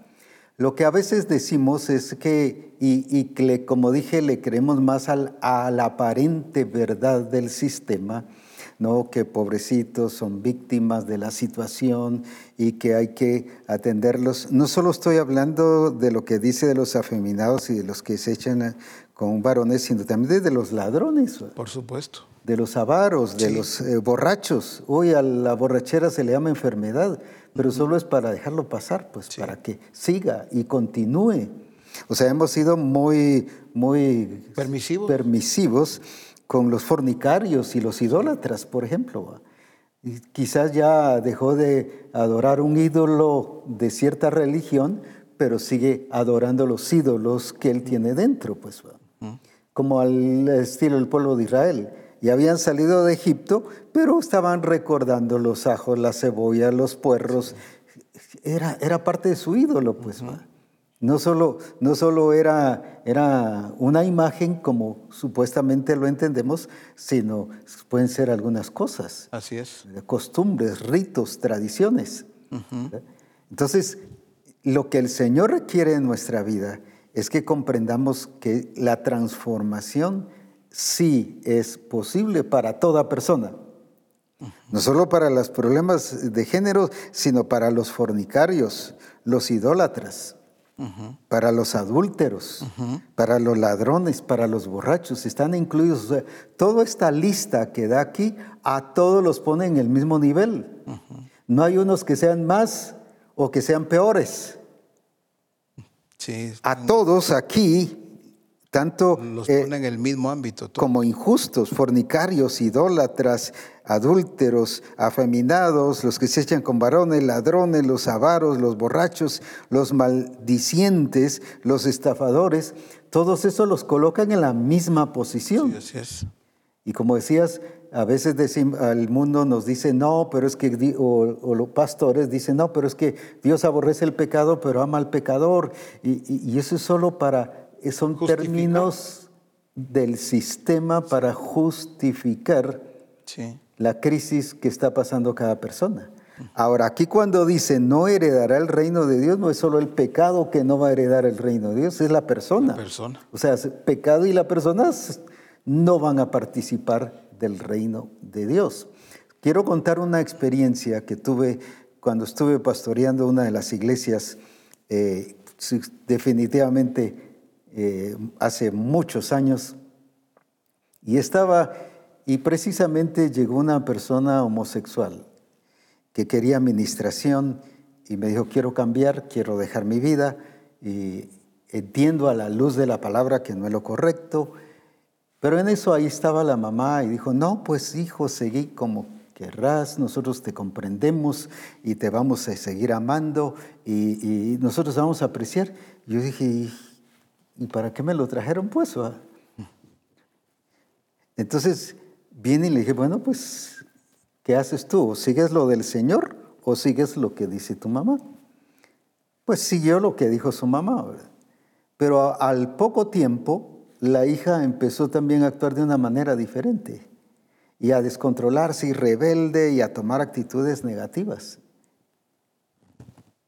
Lo que a veces decimos es que, y, como dije, le creemos más al, a la aparente verdad del sistema, ¿no? que pobrecitos son víctimas de la situación y que hay que atenderlos. No solo estoy hablando de lo que dice de los afeminados y de los que se echan con varones, sino también de los ladrones. Por supuesto. De los avaros, de los eh, borrachos. Hoy a la borrachera se le llama enfermedad, pero solo es para dejarlo pasar, pues para que siga y continúe. O sea, hemos sido muy, muy permisivos. permisivos con los fornicarios y los idólatras, por ejemplo. Y quizás ya dejó de adorar un ídolo de cierta religión, pero sigue adorando los ídolos que él tiene dentro, pues, como al estilo del pueblo de Israel. Y habían salido de Egipto, pero estaban recordando los ajos, la cebolla, los puerros. Era, era parte de su ídolo, pues. No solo, no solo era, era, una imagen como supuestamente lo entendemos, sino pueden ser algunas cosas. Así es. Costumbres, ritos, tradiciones. Entonces, lo que el Señor requiere en nuestra vida es que comprendamos que la transformación sí es posible para toda persona. No solo para los problemas de género, sino para los fornicarios, los idólatras para los adúlteros, para los ladrones, para los borrachos, están incluidos. toda esta lista que da aquí, a todos los pone en el mismo nivel. No hay unos que sean más o que sean peores. A todos aquí tanto los eh, en el mismo ámbito como injustos, fornicarios, idólatras, adúlteros, afeminados, los que se echan con varones, ladrones, los avaros, los borrachos, los maldicientes, los estafadores, todos esos los colocan en la misma posición. Sí, así es. Y como decías, a veces el mundo nos dice, no, pero es que, o, los pastores dicen, no, pero es que Dios aborrece el pecado, pero ama al pecador. y eso es solo para son términos del sistema para justificar la crisis que está pasando cada persona. Ahora, aquí cuando dice no heredará el reino de Dios, no es solo el pecado que no va a heredar el reino de Dios, es la persona. persona. O sea, pecado y la persona no van a participar del reino de Dios. Quiero contar una experiencia que tuve cuando estuve pastoreando una de las iglesias, eh, definitivamente eh, hace muchos años y estaba, y precisamente llegó una persona homosexual que quería administración y me dijo, quiero cambiar, quiero dejar mi vida. Y entiendo a la luz de la palabra que no es lo correcto, pero en eso ahí estaba la mamá y dijo, no, pues hijo, seguí como querrás, nosotros te comprendemos y te vamos a seguir amando y, nosotros vamos a apreciar. Yo dije, ¿y para qué me lo trajeron pues? Entonces viene y le dije, bueno, pues, ¿qué haces tú? ¿Sigues lo del Señor o sigues lo que dice tu mamá? Pues siguió lo que dijo su mamá. Pero al poco tiempo, la hija empezó también a actuar de una manera diferente y a descontrolarse y rebelde y a tomar actitudes negativas.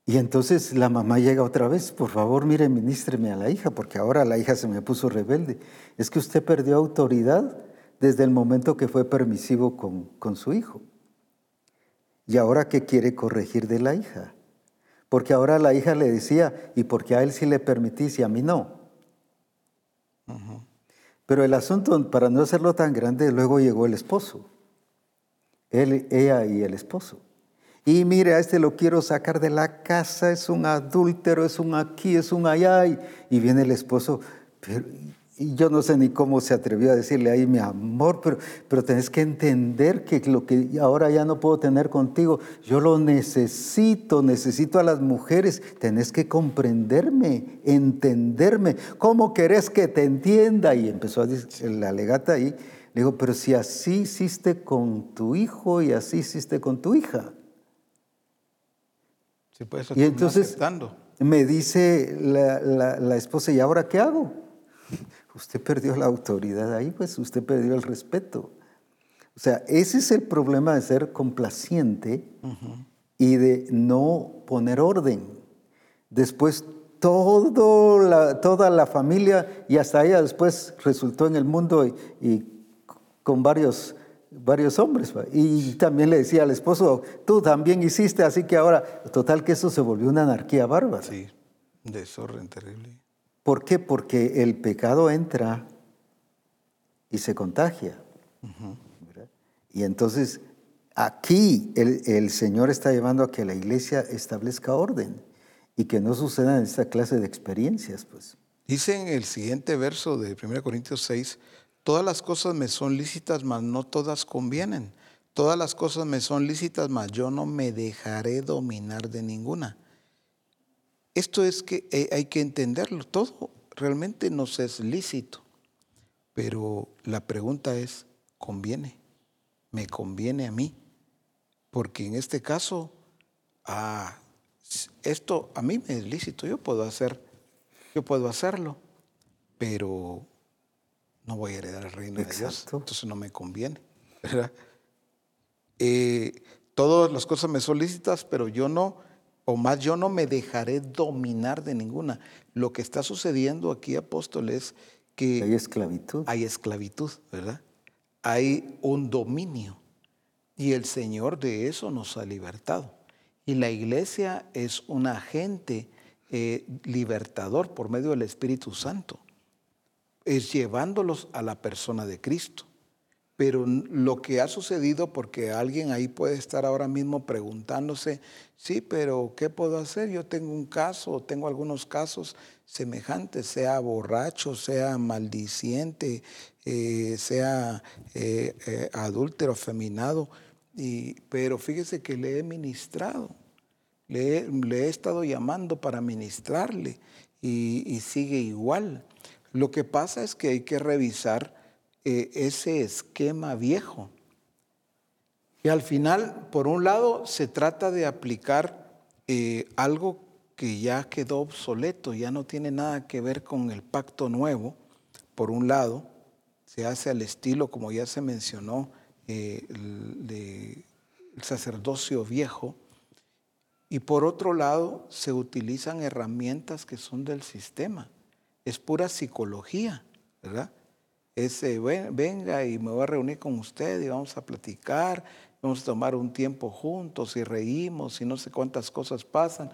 Y entonces la mamá llega otra vez, por favor, mire, ministreme a la hija, porque ahora la hija se me puso rebelde. Es que usted perdió autoridad desde el momento que fue permisivo con, con su hijo. Y ahora que quiere corregir de la hija. Porque ahora la hija le decía, ¿y porque a él sí le permitís y a mí no? Pero el asunto, para no hacerlo tan grande, luego llegó el esposo. Él, ella y el esposo. Y mire, a este lo quiero sacar de la casa, es un adúltero, es un aquí, es un allá. Y, y viene el esposo, pero, y yo no sé ni cómo se atrevió a decirle ahí mi amor, pero, pero tenés que entender que lo que ahora ya no puedo tener contigo, yo lo necesito, necesito a las mujeres, tenés que comprenderme, entenderme. ¿Cómo querés que te entienda? Y empezó a decir la legata ahí. Le digo, pero si así hiciste con tu hijo y así hiciste con tu hija. Sí, pues y entonces me dice la, la, la esposa, ¿y ahora qué hago? Usted perdió la autoridad ahí, pues usted perdió el respeto. O sea, ese es el problema de ser complaciente y de no poner orden. Después todo la, toda la familia y hasta ella después resultó en el mundo y, con varios, varios hombres. Y también le decía al esposo, tú también hiciste, así que ahora, total que eso se volvió una anarquía bárbara. Sí, desorden terrible. ¿Por qué? Porque el pecado entra y se contagia. Y entonces aquí el, Señor está llevando a que la iglesia establezca orden y que no sucedan esta clase de experiencias. Pues. Dice en el siguiente verso de 1 Corintios 6, todas las cosas me son lícitas, mas no todas convienen. Todas las cosas me son lícitas, mas yo no me dejaré dominar de ninguna. Esto es que eh, hay que entenderlo. Todo realmente nos es lícito. Pero la pregunta es, ¿conviene? ¿Me conviene a mí? Porque en este caso, ah, esto a mí me es lícito, yo puedo hacer, yo puedo hacerlo, pero no voy a heredar el reino de Dios, entonces no me conviene. Eh, todas las cosas me son lícitas, pero yo no o más yo no me dejaré dominar de ninguna. Lo que está sucediendo aquí, apóstol, es que... Hay esclavitud. Hay esclavitud, ¿verdad? Hay un dominio. Y el Señor de eso nos ha libertado. Y la iglesia es un agente eh, libertador por medio del Espíritu Santo. Es llevándolos a la persona de Cristo. Pero lo que ha sucedido, porque alguien ahí puede estar ahora mismo preguntándose, sí, pero ¿qué puedo hacer? Yo tengo un caso, tengo algunos casos semejantes, sea borracho, sea maldiciente, eh, sea eh, eh, adúltero, afeminado, y, pero fíjese que le he ministrado, le, he estado llamando para ministrarle y sigue igual. Lo que pasa es que hay que revisar eh, ese esquema viejo. Y al final, por un lado, se trata de aplicar eh, algo que ya quedó obsoleto, ya no tiene nada que ver con el pacto nuevo. Por un lado, se hace al estilo, como ya se mencionó, eh, el, sacerdocio viejo. Y por otro lado, se utilizan herramientas que son del sistema. Es pura psicología, ¿verdad? ese, venga y me voy a reunir con usted y vamos a platicar, vamos a tomar un tiempo juntos y reímos y no sé cuántas cosas pasan.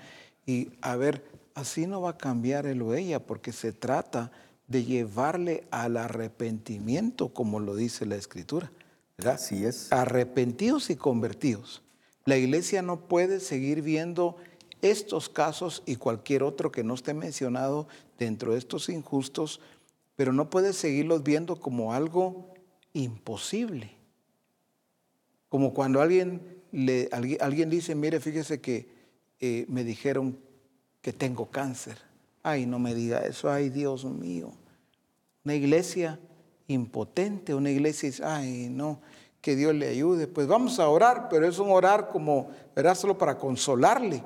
Y a ver, así no va a cambiar él o ella porque se trata de llevarle al arrepentimiento, como lo dice la Escritura. Así es. Arrepentidos y convertidos. La iglesia no puede seguir viendo estos casos y cualquier otro que no esté mencionado dentro de estos injustos, pero no puedes seguirlos viendo como algo imposible. Como cuando alguien, le, alguien, dice, mire, fíjese que eh, me dijeron que tengo cáncer. Ay, no me diga eso, ay, Dios mío. Una iglesia impotente, una iglesia dice, ay, no, que Dios le ayude. Pues vamos a orar, pero es un orar como, verás, solo para consolarle.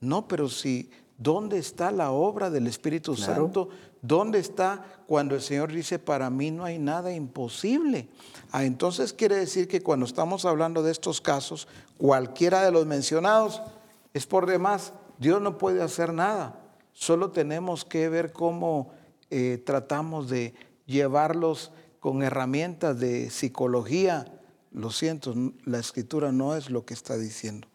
No, pero si, ¿dónde está la obra del Espíritu Santo? ¿Dónde está cuando el Señor dice, para mí no hay nada imposible? Ah, entonces quiere decir que cuando estamos hablando de estos casos, cualquiera de los mencionados es por demás. Dios no puede hacer nada. Solo tenemos que ver cómo eh, tratamos de llevarlos con herramientas de psicología, lo siento, la escritura no es lo que está diciendo.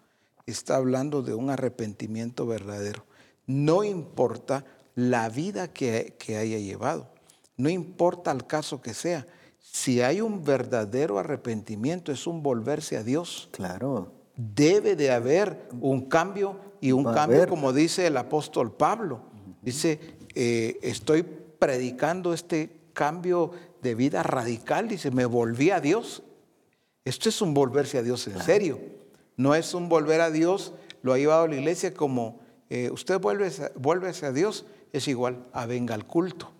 Está hablando de un arrepentimiento verdadero. No importa la vida que, haya llevado, no importa el caso que sea. Si hay un verdadero arrepentimiento, es un volverse a Dios. Claro. Debe de haber un cambio y un cambio, como dice el apóstol Pablo. Dice, eh, estoy predicando este cambio de vida radical. Dice, me volví a Dios esto es un volverse a Dios en serio. No es un volver a Dios, lo ha llevado a la iglesia como eh, usted vuelve, a Dios, es igual a venga al culto.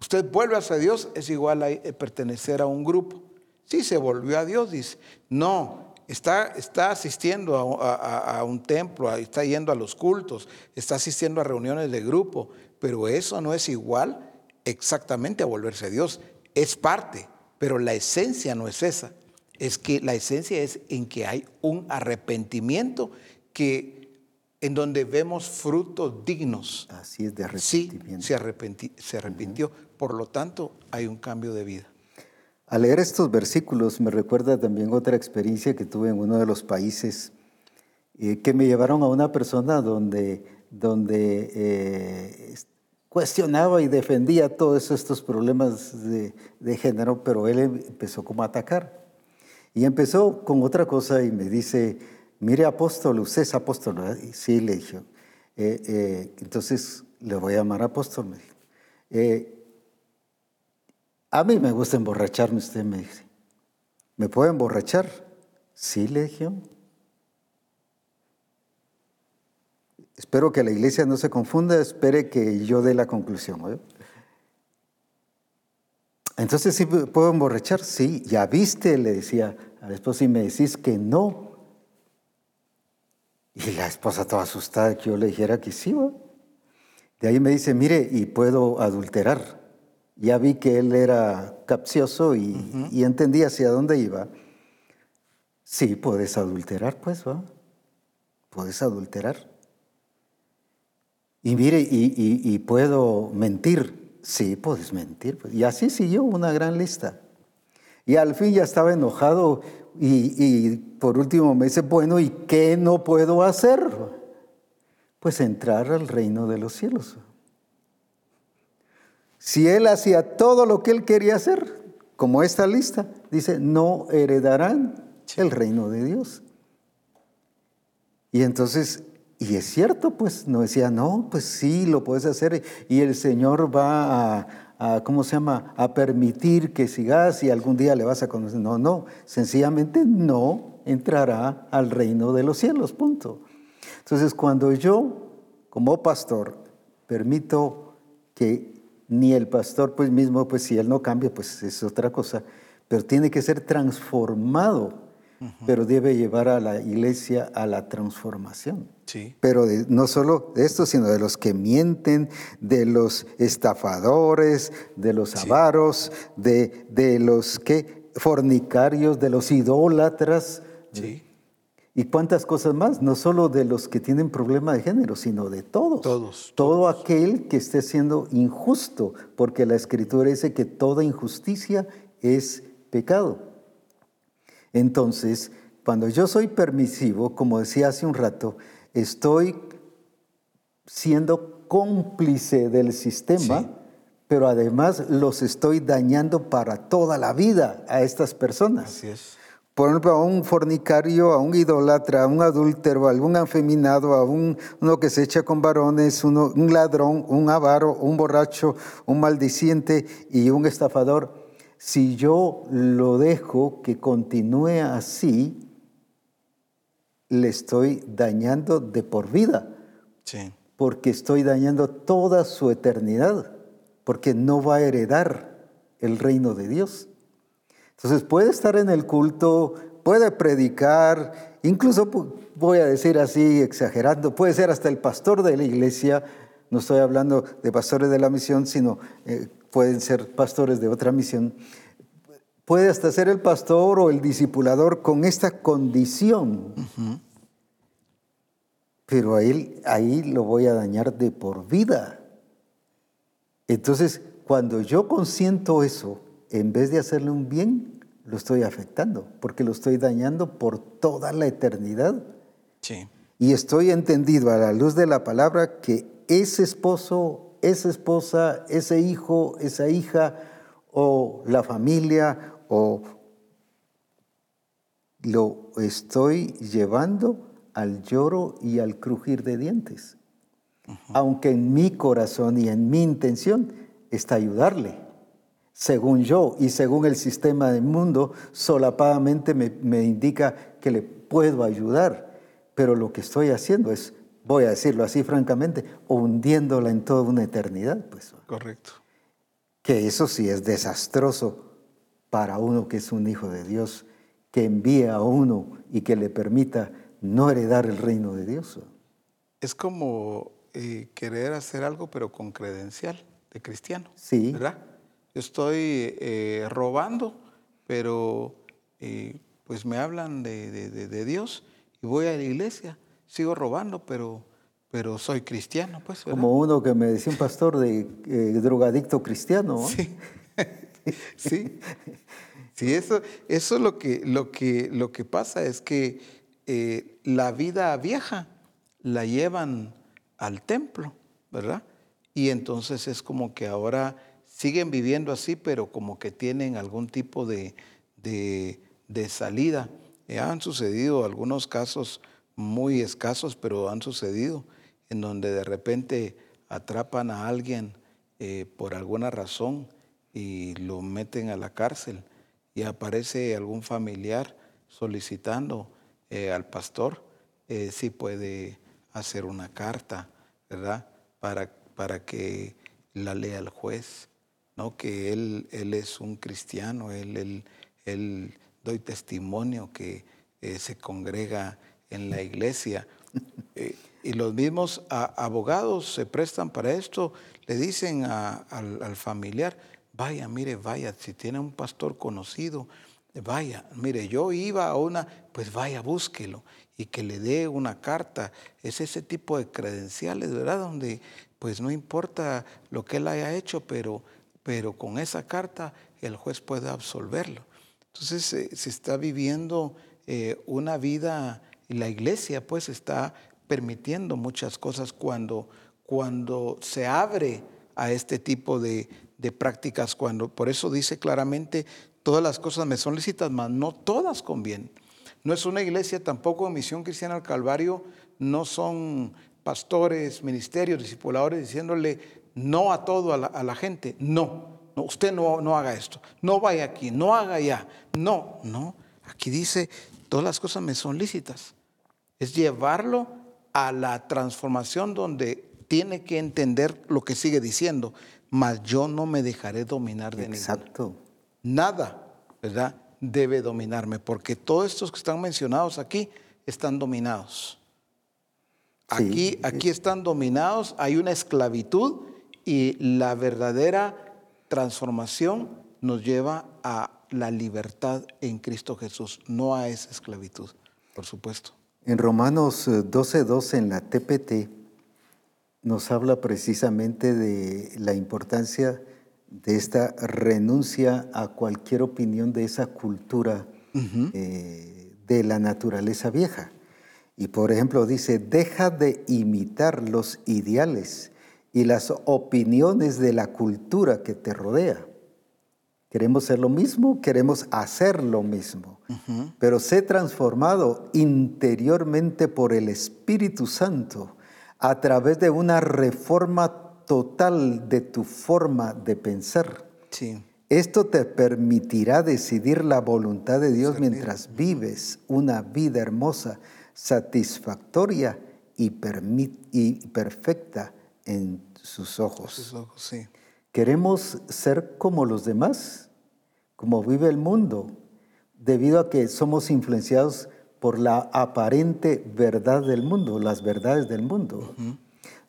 Usted vuelve hacia Dios, es igual a eh, pertenecer a un grupo. Sí, se volvió a Dios, dice. No, está, está asistiendo a, un templo, está yendo a los cultos, está asistiendo a reuniones de grupo, pero eso no es igual exactamente a volverse a Dios. Es parte, pero la esencia no es esa. Es que la esencia es en que hay un arrepentimiento que en donde vemos frutos dignos. Así es de arrepentimiento. Sí, se, arrepintió. Por lo tanto, hay un cambio de vida. Al leer estos versículos me recuerda también otra experiencia que tuve en uno de los países eh, que me llevaron a una persona donde, donde eh, cuestionaba y defendía todos estos problemas de, género, pero él empezó como a atacar. Y empezó con otra cosa y me dice, mire apóstol, usted es apóstol. Y sí, le dije, eh, eh, entonces le voy a llamar apóstol, me dijo. Eh, a mí me gusta emborracharme, usted me dice. ¿Me puede emborrachar? Sí, le dije. Espero que la iglesia no se confunda, espere que yo dé la conclusión. Entonces, ¿sí puedo emborrachar? Sí, ya viste, le decía a la esposa, y me decís que no. Y la esposa toda asustada que yo le dijera que sí. De ahí me dice, mire, y puedo adulterar. Ya vi que él era capcioso y, y entendía hacia dónde iba. Sí, puedes adulterar, pues, ¿va? Puedes adulterar. Y mire, y, puedo mentir. Sí, puedes mentir. Pues. Y así siguió una gran lista. Y al fin ya estaba enojado y, por último me dice, bueno, ¿y qué no puedo hacer? Pues entrar al reino de los cielos. Si él hacía todo lo que él quería hacer, como esta lista, dice, no heredarán el reino de Dios. Y entonces y es cierto, pues, no decía, no, pues sí, lo puedes hacer y el Señor va a, ¿cómo se llama?, a permitir que sigas y algún día le vas a conocer. No, no, sencillamente no entrará al reino de los cielos, punto. Entonces, cuando yo, como pastor, permito que ni el pastor, pues mismo, pues si él no cambia, pues es otra cosa, pero tiene que ser transformado pero debe llevar a la iglesia a la transformación. Sí. Pero no solo de esto, sino de los que mienten, de los estafadores, de los avaros, de, de los que fornicarios, de los idólatras. Sí. ¿Y cuántas cosas más? No solo de los que tienen problema de género, sino de todos. Todos. Todo aquel que esté siendo injusto, porque la escritura dice que toda injusticia es pecado. Entonces, cuando yo soy permisivo, como decía hace un rato, estoy siendo cómplice del sistema, pero además los estoy dañando para toda la vida a estas personas. Así es. por ejemplo, a un fornicario, a un idólatra, a un adúltero, a algún afeminado, a un, uno que se echa con varones, uno, un ladrón, un avaro, un borracho, un maldiciente y un estafador, si yo lo dejo que continúe así, le estoy dañando de por vida. Sí. Porque estoy dañando toda su eternidad, porque no va a heredar el reino de Dios. Entonces puede estar en el culto, puede predicar, incluso voy a decir así exagerando, puede ser hasta el pastor de la iglesia, no estoy hablando de pastores de la misión, sino eh, pueden ser pastores de otra misión. Puede hasta ser el pastor o el discipulador con esta condición. Pero ahí, ahí lo voy a dañar de por vida. Entonces, cuando yo consiento eso, en vez de hacerle un bien, lo estoy afectando, porque lo estoy dañando por toda la eternidad. Sí. Y estoy entendido a la luz de la palabra que ese esposo, esa esposa, ese hijo, esa hija, o la familia, o lo estoy llevando al lloro y al crujir de dientes. Aunque en mi corazón y en mi intención está ayudarle según yo y según el sistema del mundo, solapadamente me, indica que le puedo ayudar. Pero lo que estoy haciendo es, voy a decirlo así francamente, hundiéndola en toda una eternidad. Pues. Correcto. Que eso sí es desastroso para uno que es un hijo de Dios, que envía a uno y que le permita no heredar el reino de Dios. Es como eh, querer hacer algo pero con credencial de cristiano. Sí. ¿Verdad? estoy eh, robando, pero eh, pues me hablan de, Dios y voy a la iglesia, sigo robando, pero, pero soy cristiano. Pues, Como uno que me decía un pastor de eh, drogadicto cristiano. Sí, sí. sí. eso, eso lo que, lo, que, lo que pasa es que la vida vieja la llevan al templo, ¿verdad? Y entonces es como que ahora siguen viviendo así, pero como que tienen algún tipo de, salida. Eh, han sucedido algunos casos muy escasos, pero han sucedido en donde de repente atrapan a alguien eh, por alguna razón y lo meten a la cárcel y aparece algún familiar solicitando eh, al pastor si puede hacer una carta, ¿verdad? Para, para que la lea el juez ¿no? que él, él es un cristiano, él, él, doy testimonio que eh, se congrega en la iglesia. Eh, y los mismos abogados se prestan para esto, le dicen al, familiar, vaya, mire, vaya, si tiene un pastor conocido, vaya, mire, yo iba a una, pues vaya, búsquelo y que le dé una carta. Es ese tipo de credenciales, ¿verdad? Donde pues no importa lo que él haya hecho, pero pero con esa carta el juez puede absolverlo. Entonces eh, se está viviendo eh, una vida, la iglesia pues está permitiendo muchas cosas cuando, cuando se abre a este tipo de, prácticas, cuando por eso dice claramente, todas las cosas me son lícitas, mas no todas convienen. No es una iglesia tampoco Misión Cristiana al Calvario, no son pastores, ministerios, discipuladores diciéndole no a todo a la, gente, no, no, usted no, no haga esto, no vaya aquí, no haga allá, no, no, aquí dice, todas las cosas me son lícitas, es llevarlo a la transformación donde tiene que entender lo que sigue diciendo, mas yo no me dejaré dominar de Exacto. Nada, ¿verdad? Debe dominarme, porque todos estos que están mencionados aquí están dominados. Aquí, aquí están dominados, hay una esclavitud y la verdadera transformación nos lleva a la libertad en Cristo Jesús, no a esa esclavitud, por supuesto. En Romanos 12:12 eh, en la TPT nos habla precisamente de la importancia de esta renuncia a cualquier opinión de esa cultura eh, de la naturaleza vieja. Y por ejemplo dice, deja de imitar los ideales y las opiniones de la cultura que te rodea. Queremos ser lo mismo, queremos hacer lo mismo, pero sé transformado interiormente por el Espíritu Santo a través de una reforma total de tu forma de pensar. Sí. Esto te permitirá decidir la voluntad de Dios mientras vives una vida hermosa, satisfactoria y, perfecta en sus ojos. ¿Queremos ser como los demás? Como vive el mundo, debido a que somos influenciados por la aparente verdad del mundo, las verdades del mundo.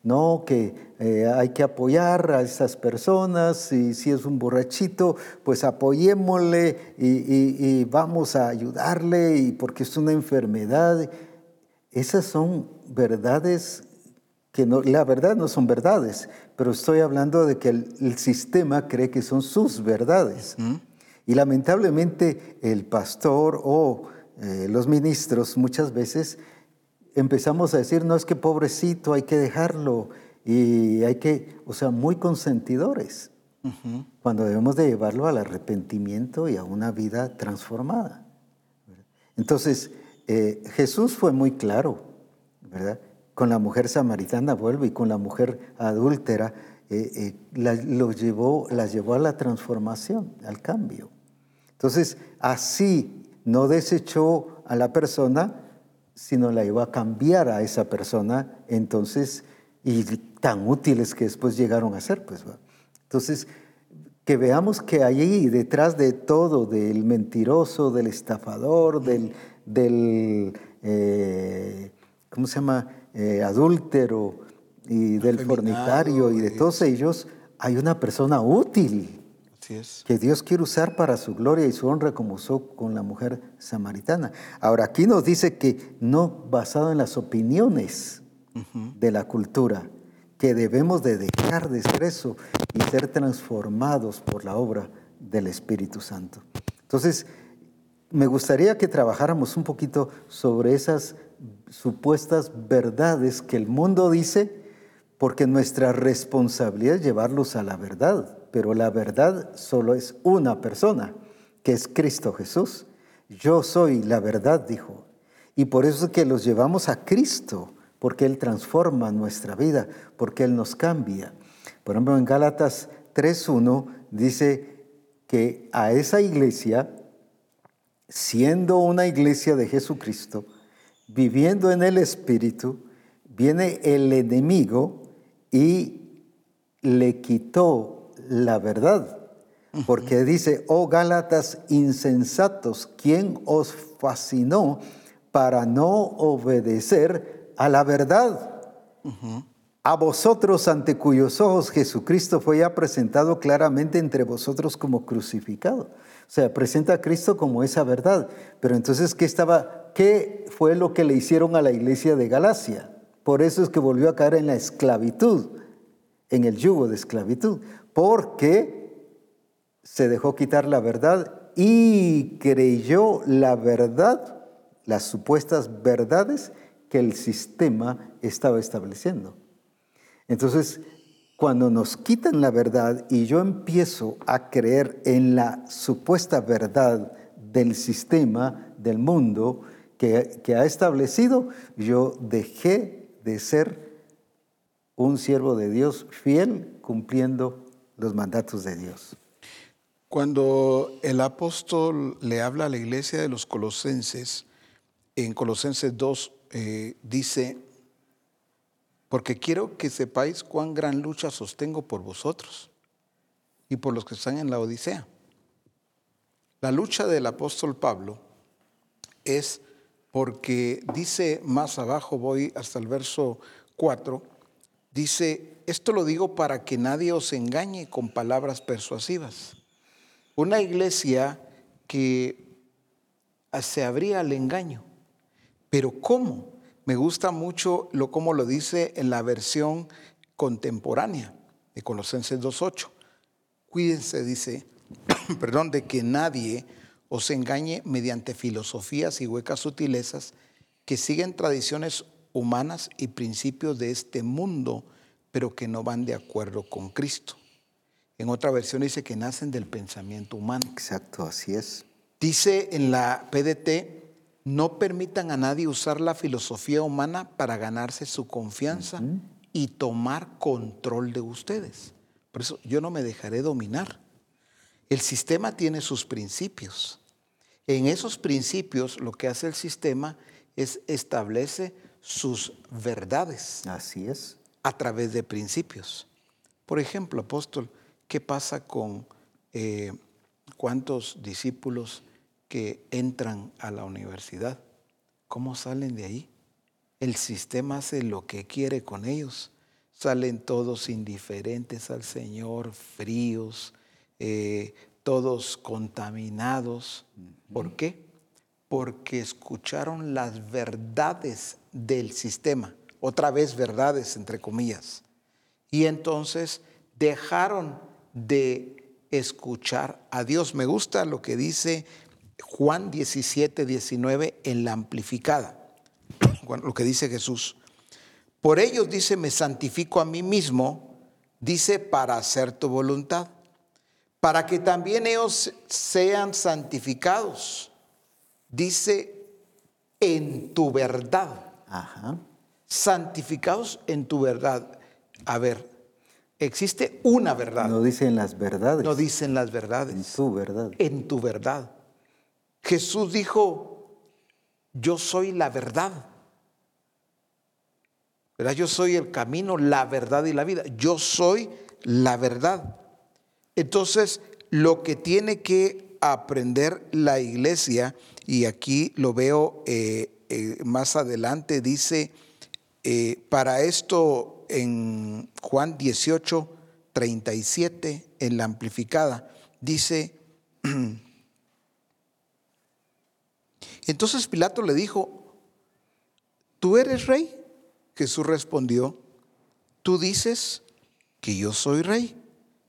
No, que eh, hay que apoyar a esas personas y si es un borrachito, pues apoyémosle y, vamos a ayudarle y porque es una enfermedad. Esas son verdades que no, la verdad no son verdades, pero estoy hablando de que el, sistema cree que son sus verdades. Y lamentablemente el pastor o eh, los ministros muchas veces empezamos a decir, no es que pobrecito, hay que dejarlo y hay que, o sea, muy consentidores, cuando debemos de llevarlo al arrepentimiento y a una vida transformada. Entonces, eh, Jesús fue muy claro, ¿verdad? Con la mujer samaritana vuelve y con la mujer adúltera eh, eh, la, llevó, las llevó a la transformación, al cambio. Entonces, así no desechó a la persona, sino la iba a cambiar a esa persona, entonces, y tan útiles que después llegaron a ser, pues. Entonces, que veamos que allí detrás de todo, del mentiroso, del estafador, del, del eh, ¿cómo se llama?, eh, adúltero y del fornicario y de todos ellos, hay una persona útil que Dios quiere usar para su gloria y su honra como usó con la mujer samaritana. Ahora, aquí nos dice que no basado en las opiniones de la cultura, que debemos de dejar de ser eso y ser transformados por la obra del Espíritu Santo. Entonces, me gustaría que trabajáramos un poquito sobre esas supuestas verdades que el mundo dice, porque nuestra responsabilidad es llevarlos a la verdad pero la verdad solo es una persona, que es Cristo Jesús. Yo soy la verdad, dijo. Y por eso es que los llevamos a Cristo, porque Él transforma nuestra vida, porque Él nos cambia. Por ejemplo, en Gálatas 3.1 dice que a esa iglesia, siendo una iglesia de Jesucristo, viviendo en el Espíritu, viene el enemigo y le quitó la verdad. Porque dice, oh Gálatas insensatos, ¿quién os fascinó para no obedecer a la verdad? A vosotros ante cuyos ojos Jesucristo fue ya presentado claramente entre vosotros como crucificado. O sea, presenta a Cristo como esa verdad. Pero entonces, ¿qué estaba? ¿Qué fue lo que le hicieron a la iglesia de Galacia? Por eso es que volvió a caer en la esclavitud, en el yugo de esclavitud porque se dejó quitar la verdad y creyó la verdad, las supuestas verdades que el sistema estaba estableciendo. Entonces, cuando nos quitan la verdad y yo empiezo a creer en la supuesta verdad del sistema, del mundo que, ha establecido, yo dejé de ser un siervo de Dios fiel cumpliendo los mandatos de Dios. Cuando el apóstol le habla a la iglesia de los colosenses, en Colosenses 2 eh, dice, porque quiero que sepáis cuán gran lucha sostengo por vosotros y por los que están en la Odisea. La lucha del apóstol Pablo es porque dice más abajo, voy hasta el verso 4, Dice, esto lo digo para que nadie os engañe con palabras persuasivas. Una iglesia que se abría al engaño. Pero ¿cómo? Me gusta mucho lo como lo dice en la versión contemporánea de Colosenses 2.8. Cuídense, dice, perdón, de que nadie os engañe mediante filosofías y huecas sutilezas que siguen tradiciones humanas y principios de este mundo, pero que no van de acuerdo con Cristo. En otra versión dice que nacen del pensamiento humano. Exacto, así es. Dice en la PDT, no permitan a nadie usar la filosofía humana para ganarse su confianza y tomar control de ustedes. Por eso yo no me dejaré dominar. El sistema tiene sus principios. En esos principios lo que hace el sistema es establece sus verdades. Así es. A través de principios. Por ejemplo, apóstol, ¿qué pasa con eh, cuántos discípulos que entran a la universidad? ¿Cómo salen de ahí? El sistema hace lo que quiere con ellos. Salen todos indiferentes al Señor, fríos, eh, todos contaminados. ¿Por qué? Porque escucharon las verdades del sistema, otra vez verdades entre comillas. Y entonces dejaron de escuchar a Dios. Me gusta lo que dice Juan 17, 19 en la amplificada, lo que dice Jesús. Por ellos dice, me santifico a mí mismo, dice, para hacer tu voluntad, para que también ellos sean santificados, dice, en tu verdad. Ajá. Santificados en tu verdad. A ver, existe una verdad. No dicen las verdades. No dicen las verdades. En tu verdad. En tu verdad. Jesús dijo, yo soy la verdad. ¿Verdad? Yo soy el camino, la verdad y la vida. Yo soy la verdad. Entonces, lo que tiene que aprender la iglesia, y aquí lo veo eh, eh, más adelante, dice, eh, para esto en Juan 18, 37, en la amplificada, dice, entonces Pilato le dijo, ¿tú eres rey? Jesús respondió, tú dices que yo soy rey.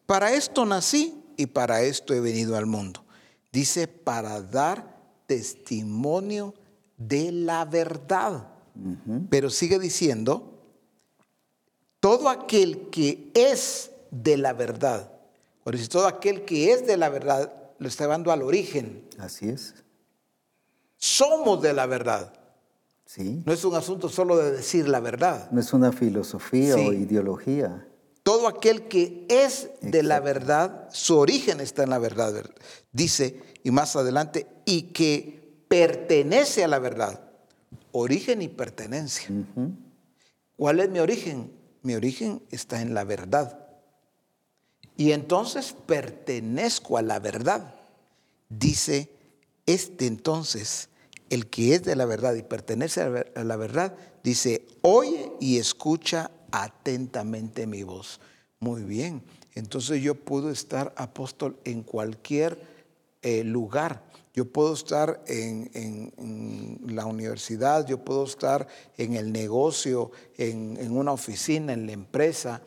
Para esto nací y para esto he venido al mundo. Dice, para dar testimonio de la verdad. Pero sigue diciendo, todo aquel que es de la verdad, por decir, todo aquel que es de la verdad, lo está llevando al origen. Así es. Somos de la verdad. Sí. No es un asunto solo de decir la verdad. No es una filosofía Sí. o ideología. Todo aquel que es de la verdad, su origen está en la verdad. ver- Dice, y más adelante, y que pertenece a la verdad. Origen y pertenencia. ¿Cuál es mi origen? Mi origen está en la verdad. Y entonces pertenezco a la verdad. Dice, este entonces, el que es de la verdad y pertenece a la verdad, dice, oye y escucha atentamente mi voz. Muy bien. Entonces yo puedo estar apóstol en cualquier eh, lugar. Yo puedo estar en, en- en la universidad, yo puedo estar en el negocio, en, en una oficina, en la empresa,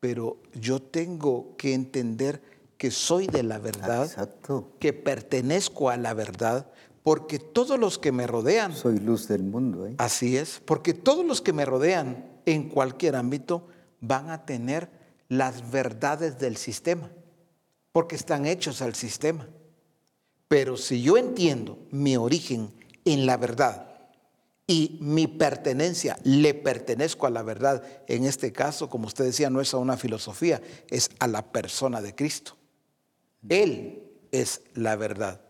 pero yo tengo que entender que soy de la verdad, Exacto. que pertenezco a la verdad, porque todos los que me rodean, Soy luz del mundo. ¿eh? así es, porque todos los que me rodean en cualquier ámbito van a tener las verdades del sistema, porque están hechos al sistema. Pero si yo entiendo mi origen en la verdad y mi pertenencia, le pertenezco a la verdad, en este caso, como usted decía, no es a una filosofía, es a la persona de Cristo. Él es la verdad.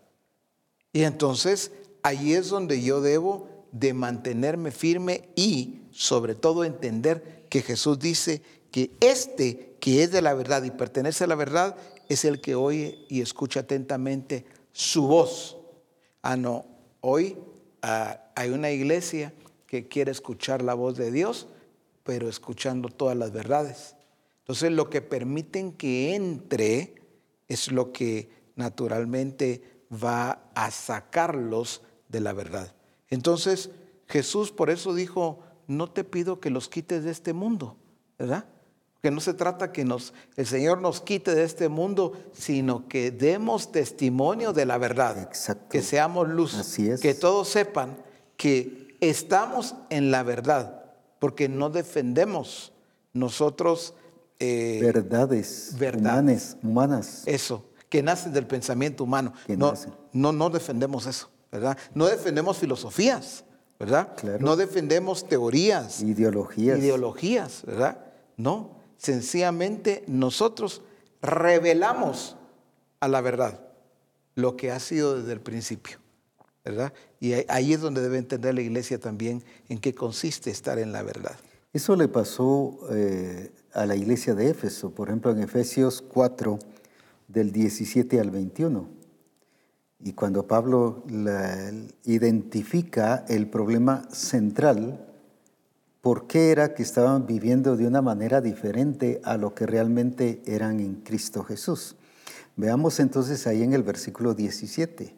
Y entonces ahí es donde yo debo de mantenerme firme y sobre todo entender que Jesús dice que este que es de la verdad y pertenece a la verdad es el que oye y escucha atentamente su voz. Ah, no, hoy ah, hay una iglesia que quiere escuchar la voz de Dios, pero escuchando todas las verdades. Entonces lo que permiten que entre es lo que naturalmente va a sacarlos de la verdad. Entonces Jesús por eso dijo, no te pido que los quites de este mundo, ¿verdad? Que no se trata que nos, el Señor nos quite de este mundo, sino que demos testimonio de la verdad. Exacto. Que seamos luz. Así es. Que todos sepan que estamos en la verdad, porque no defendemos nosotros eh, verdades, humanas. eso, que nacen del pensamiento humano. Que No, nacen. no, no defendemos eso, ¿verdad? No defendemos filosofías, ¿verdad? Claro. No defendemos teorías, ideologías. ideologías, ¿verdad? No, sencillamente nosotros revelamos a la verdad lo que ha sido desde el principio, ¿verdad? Y ahí- ahí es donde debe entender la iglesia también en qué consiste estar en la verdad. Eso le pasó eh, a la iglesia de Éfeso, por ejemplo, en Efesios 4, del 17 al 21. Y cuando Pablo la- identifica el problema central, ¿por qué era que estaban viviendo de una manera diferente a lo que realmente eran en Cristo Jesús? Veamos entonces ahí en el versículo 17.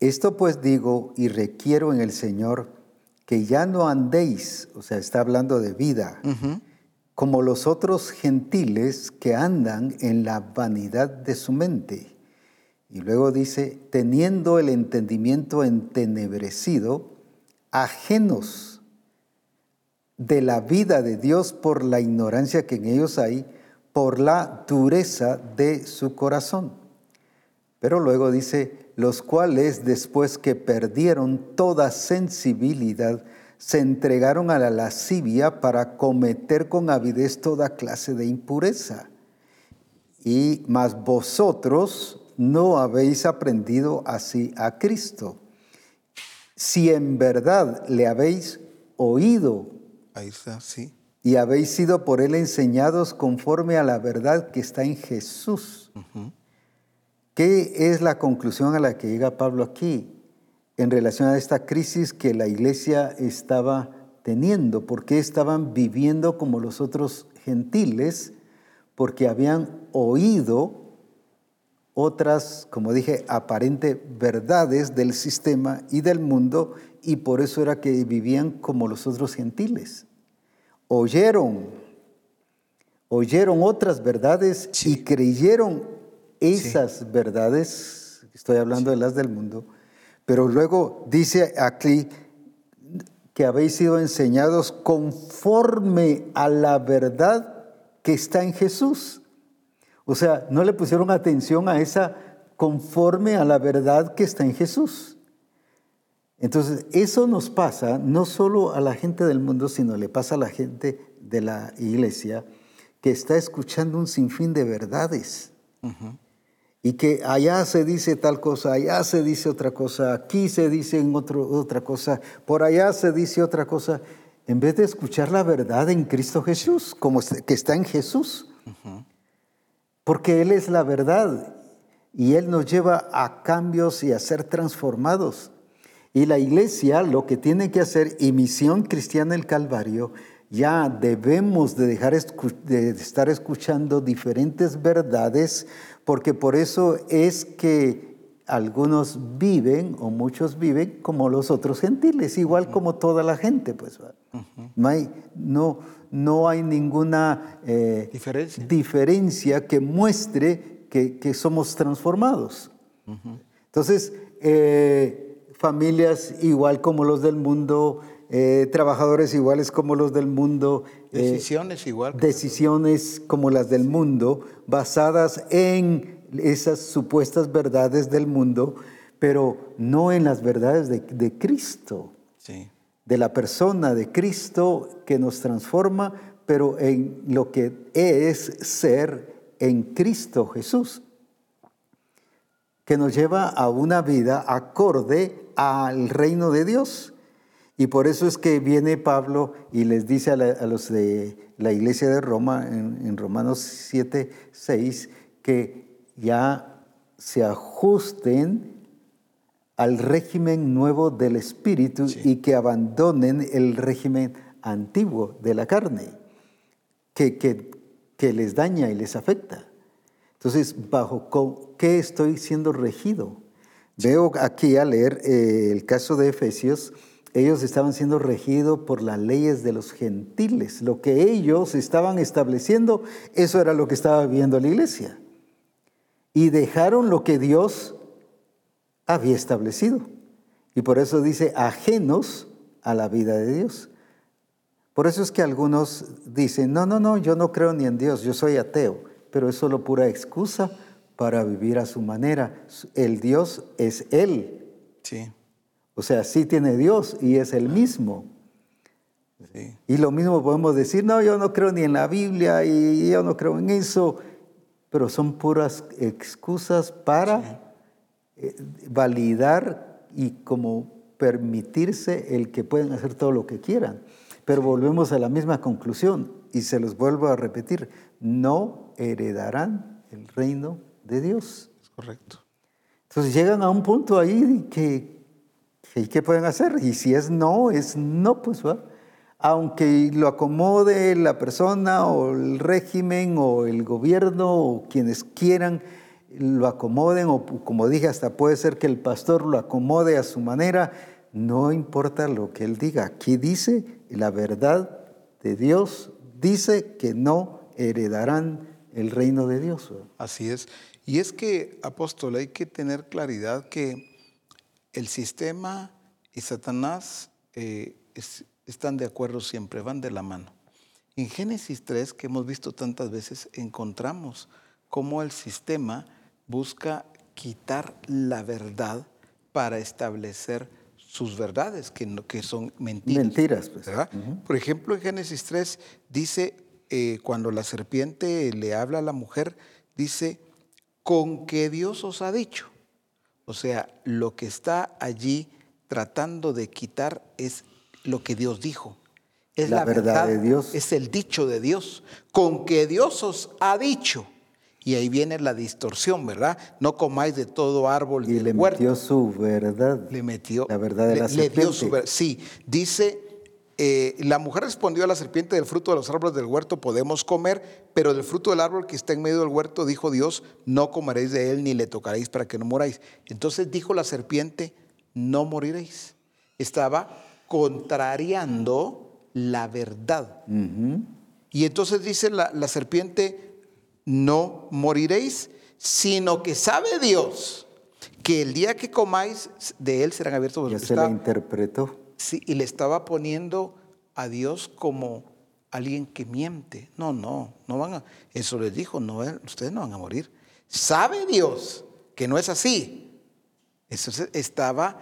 Esto pues digo y requiero en el Señor que ya no andéis, o sea, está hablando de vida, como los otros gentiles que andan en la vanidad de su mente. Y luego dice, teniendo el entendimiento entenebrecido, ajenos de la vida de Dios por la ignorancia que en ellos hay, por la dureza de su corazón. Pero luego dice, los cuales después que perdieron toda sensibilidad, se entregaron a la lascivia para cometer con avidez toda clase de impureza. Y mas vosotros no habéis aprendido así a Cristo. Si en verdad le habéis oído Ahí está, sí. y habéis sido por él enseñados conforme a la verdad que está en Jesús. ¿Qué es la conclusión a la que llega Pablo aquí en relación a esta crisis que la iglesia estaba teniendo? ¿Por qué estaban viviendo como los otros gentiles? Porque habían oído otras, como dije, aparente verdades del sistema y del mundo y por eso era que vivían como los otros gentiles. Oyeron, oyeron otras verdades y creyeron esas verdades, estoy hablando de las del mundo, pero luego dice aquí que habéis sido enseñados conforme a la verdad que está en Jesús. O sea, no le pusieron atención a esa conforme a la verdad que está en Jesús. Entonces, eso nos pasa no solo a la gente del mundo, sino le pasa a la gente de la iglesia que está escuchando un sinfín de verdades. Y que allá se dice tal cosa, allá se dice otra cosa, aquí se dice en otro, otra cosa, por allá se dice otra cosa, en vez de escuchar la verdad en Cristo Jesús, como es- que está en Jesús. Porque Él es la verdad y Él nos lleva a cambios y a ser transformados. Y la iglesia lo que tiene que hacer, y Misión Cristiana el Calvario, ya debemos de dejar de estar escuchando diferentes verdades, porque por eso es que algunos viven o muchos viven como los otros gentiles, igual como toda la gente. Pues, no, hay, no, no hay ninguna eh, Diferencia. diferencia que muestre que, que somos transformados. Entonces, eh, familias igual como los del mundo, eh, trabajadores iguales como los del mundo, Decisiones igual. decisiones como las del mundo, basadas en esas supuestas verdades del mundo, pero no en las verdades de, de Cristo, Sí. De la persona de Cristo que nos transforma, pero en lo que es ser en Cristo Jesús que nos lleva a una vida acorde al reino de Dios. Y por eso es que viene Pablo y les dice a, los de la iglesia de Roma, en, en Romanos 7, 6, que ya se ajusten al régimen nuevo del Espíritu y que abandonen el régimen antiguo de la carne, que, que, que les daña y les afecta. Entonces, ¿bajo qué estoy siendo regido? Veo aquí a leer eh, el caso de Efesios, ellos estaban siendo regidos por las leyes de los gentiles. Lo que ellos estaban estableciendo, eso era lo que estaba viviendo la iglesia. Y dejaron lo que Dios había establecido. Y por eso dice, ajenos a la vida de Dios. Por eso es que algunos dicen, no, no, no, yo no creo ni en Dios, yo soy ateo, pero es solo pura excusa para vivir a su manera. El Dios es Él. Sí. O sea, sí tiene Dios y es el mismo. Sí. Y lo mismo podemos decir, no, yo no creo ni en la Biblia y yo no creo en eso, pero son puras excusas para validar y como permitirse el que pueden hacer todo lo que quieran. Pero volvemos a la misma conclusión y se los vuelvo a repetir, no heredarán el reino de Dios. Es correcto. Entonces llegan a un punto ahí que, que ¿qué pueden hacer? Y si es no, es no, pues va. Aunque lo acomode la persona o el régimen o el gobierno o quienes quieran lo acomoden o como dije hasta puede ser que el pastor lo acomode a su manera, no importa lo que él diga. Aquí dice la verdad de Dios, dice que no heredarán el reino de Dios. Así es. Y es que, apóstol, hay que tener claridad que el sistema y Satanás eh, es- están de acuerdo siempre, van de la mano. En Génesis 3, que hemos visto tantas veces, encontramos cómo el sistema busca quitar la verdad para establecer sus verdades, que, no- que son mentiras. Mentiras, pues. ¿verdad? Por ejemplo, en Génesis 3 dice, eh, cuando la serpiente le habla a la mujer, dice, con que Dios os ha dicho. O sea, lo que está allí tratando de quitar es lo que Dios dijo. Es La la, verdad de Dios. Es el dicho de Dios. Con que Dios os ha dicho. Y ahí viene la distorsión, ¿verdad? No comáis de todo árbol Y del le huerto. metió su verdad. Le metió. La verdad de le- la le dio su serpiente. ver- Sí, dice, eh, la mujer respondió a la serpiente del fruto de los árboles del huerto podemos comer, pero del fruto del árbol que está en medio del huerto, dijo Dios, no comeréis de él ni le tocaréis para que no moráis. Entonces dijo la serpiente, no moriréis. Estaba contrariando la verdad. Y entonces dice la, la serpiente, no moriréis, sino que sabe Dios que el día que comáis de él serán abiertos Ya vuestros se la interpretó. sí, y le estaba poniendo a Dios como alguien que miente. No, no, no van a. Eso les dijo, no, eh, ustedes no van a morir. Sabe Dios que no es así. Eso se- estaba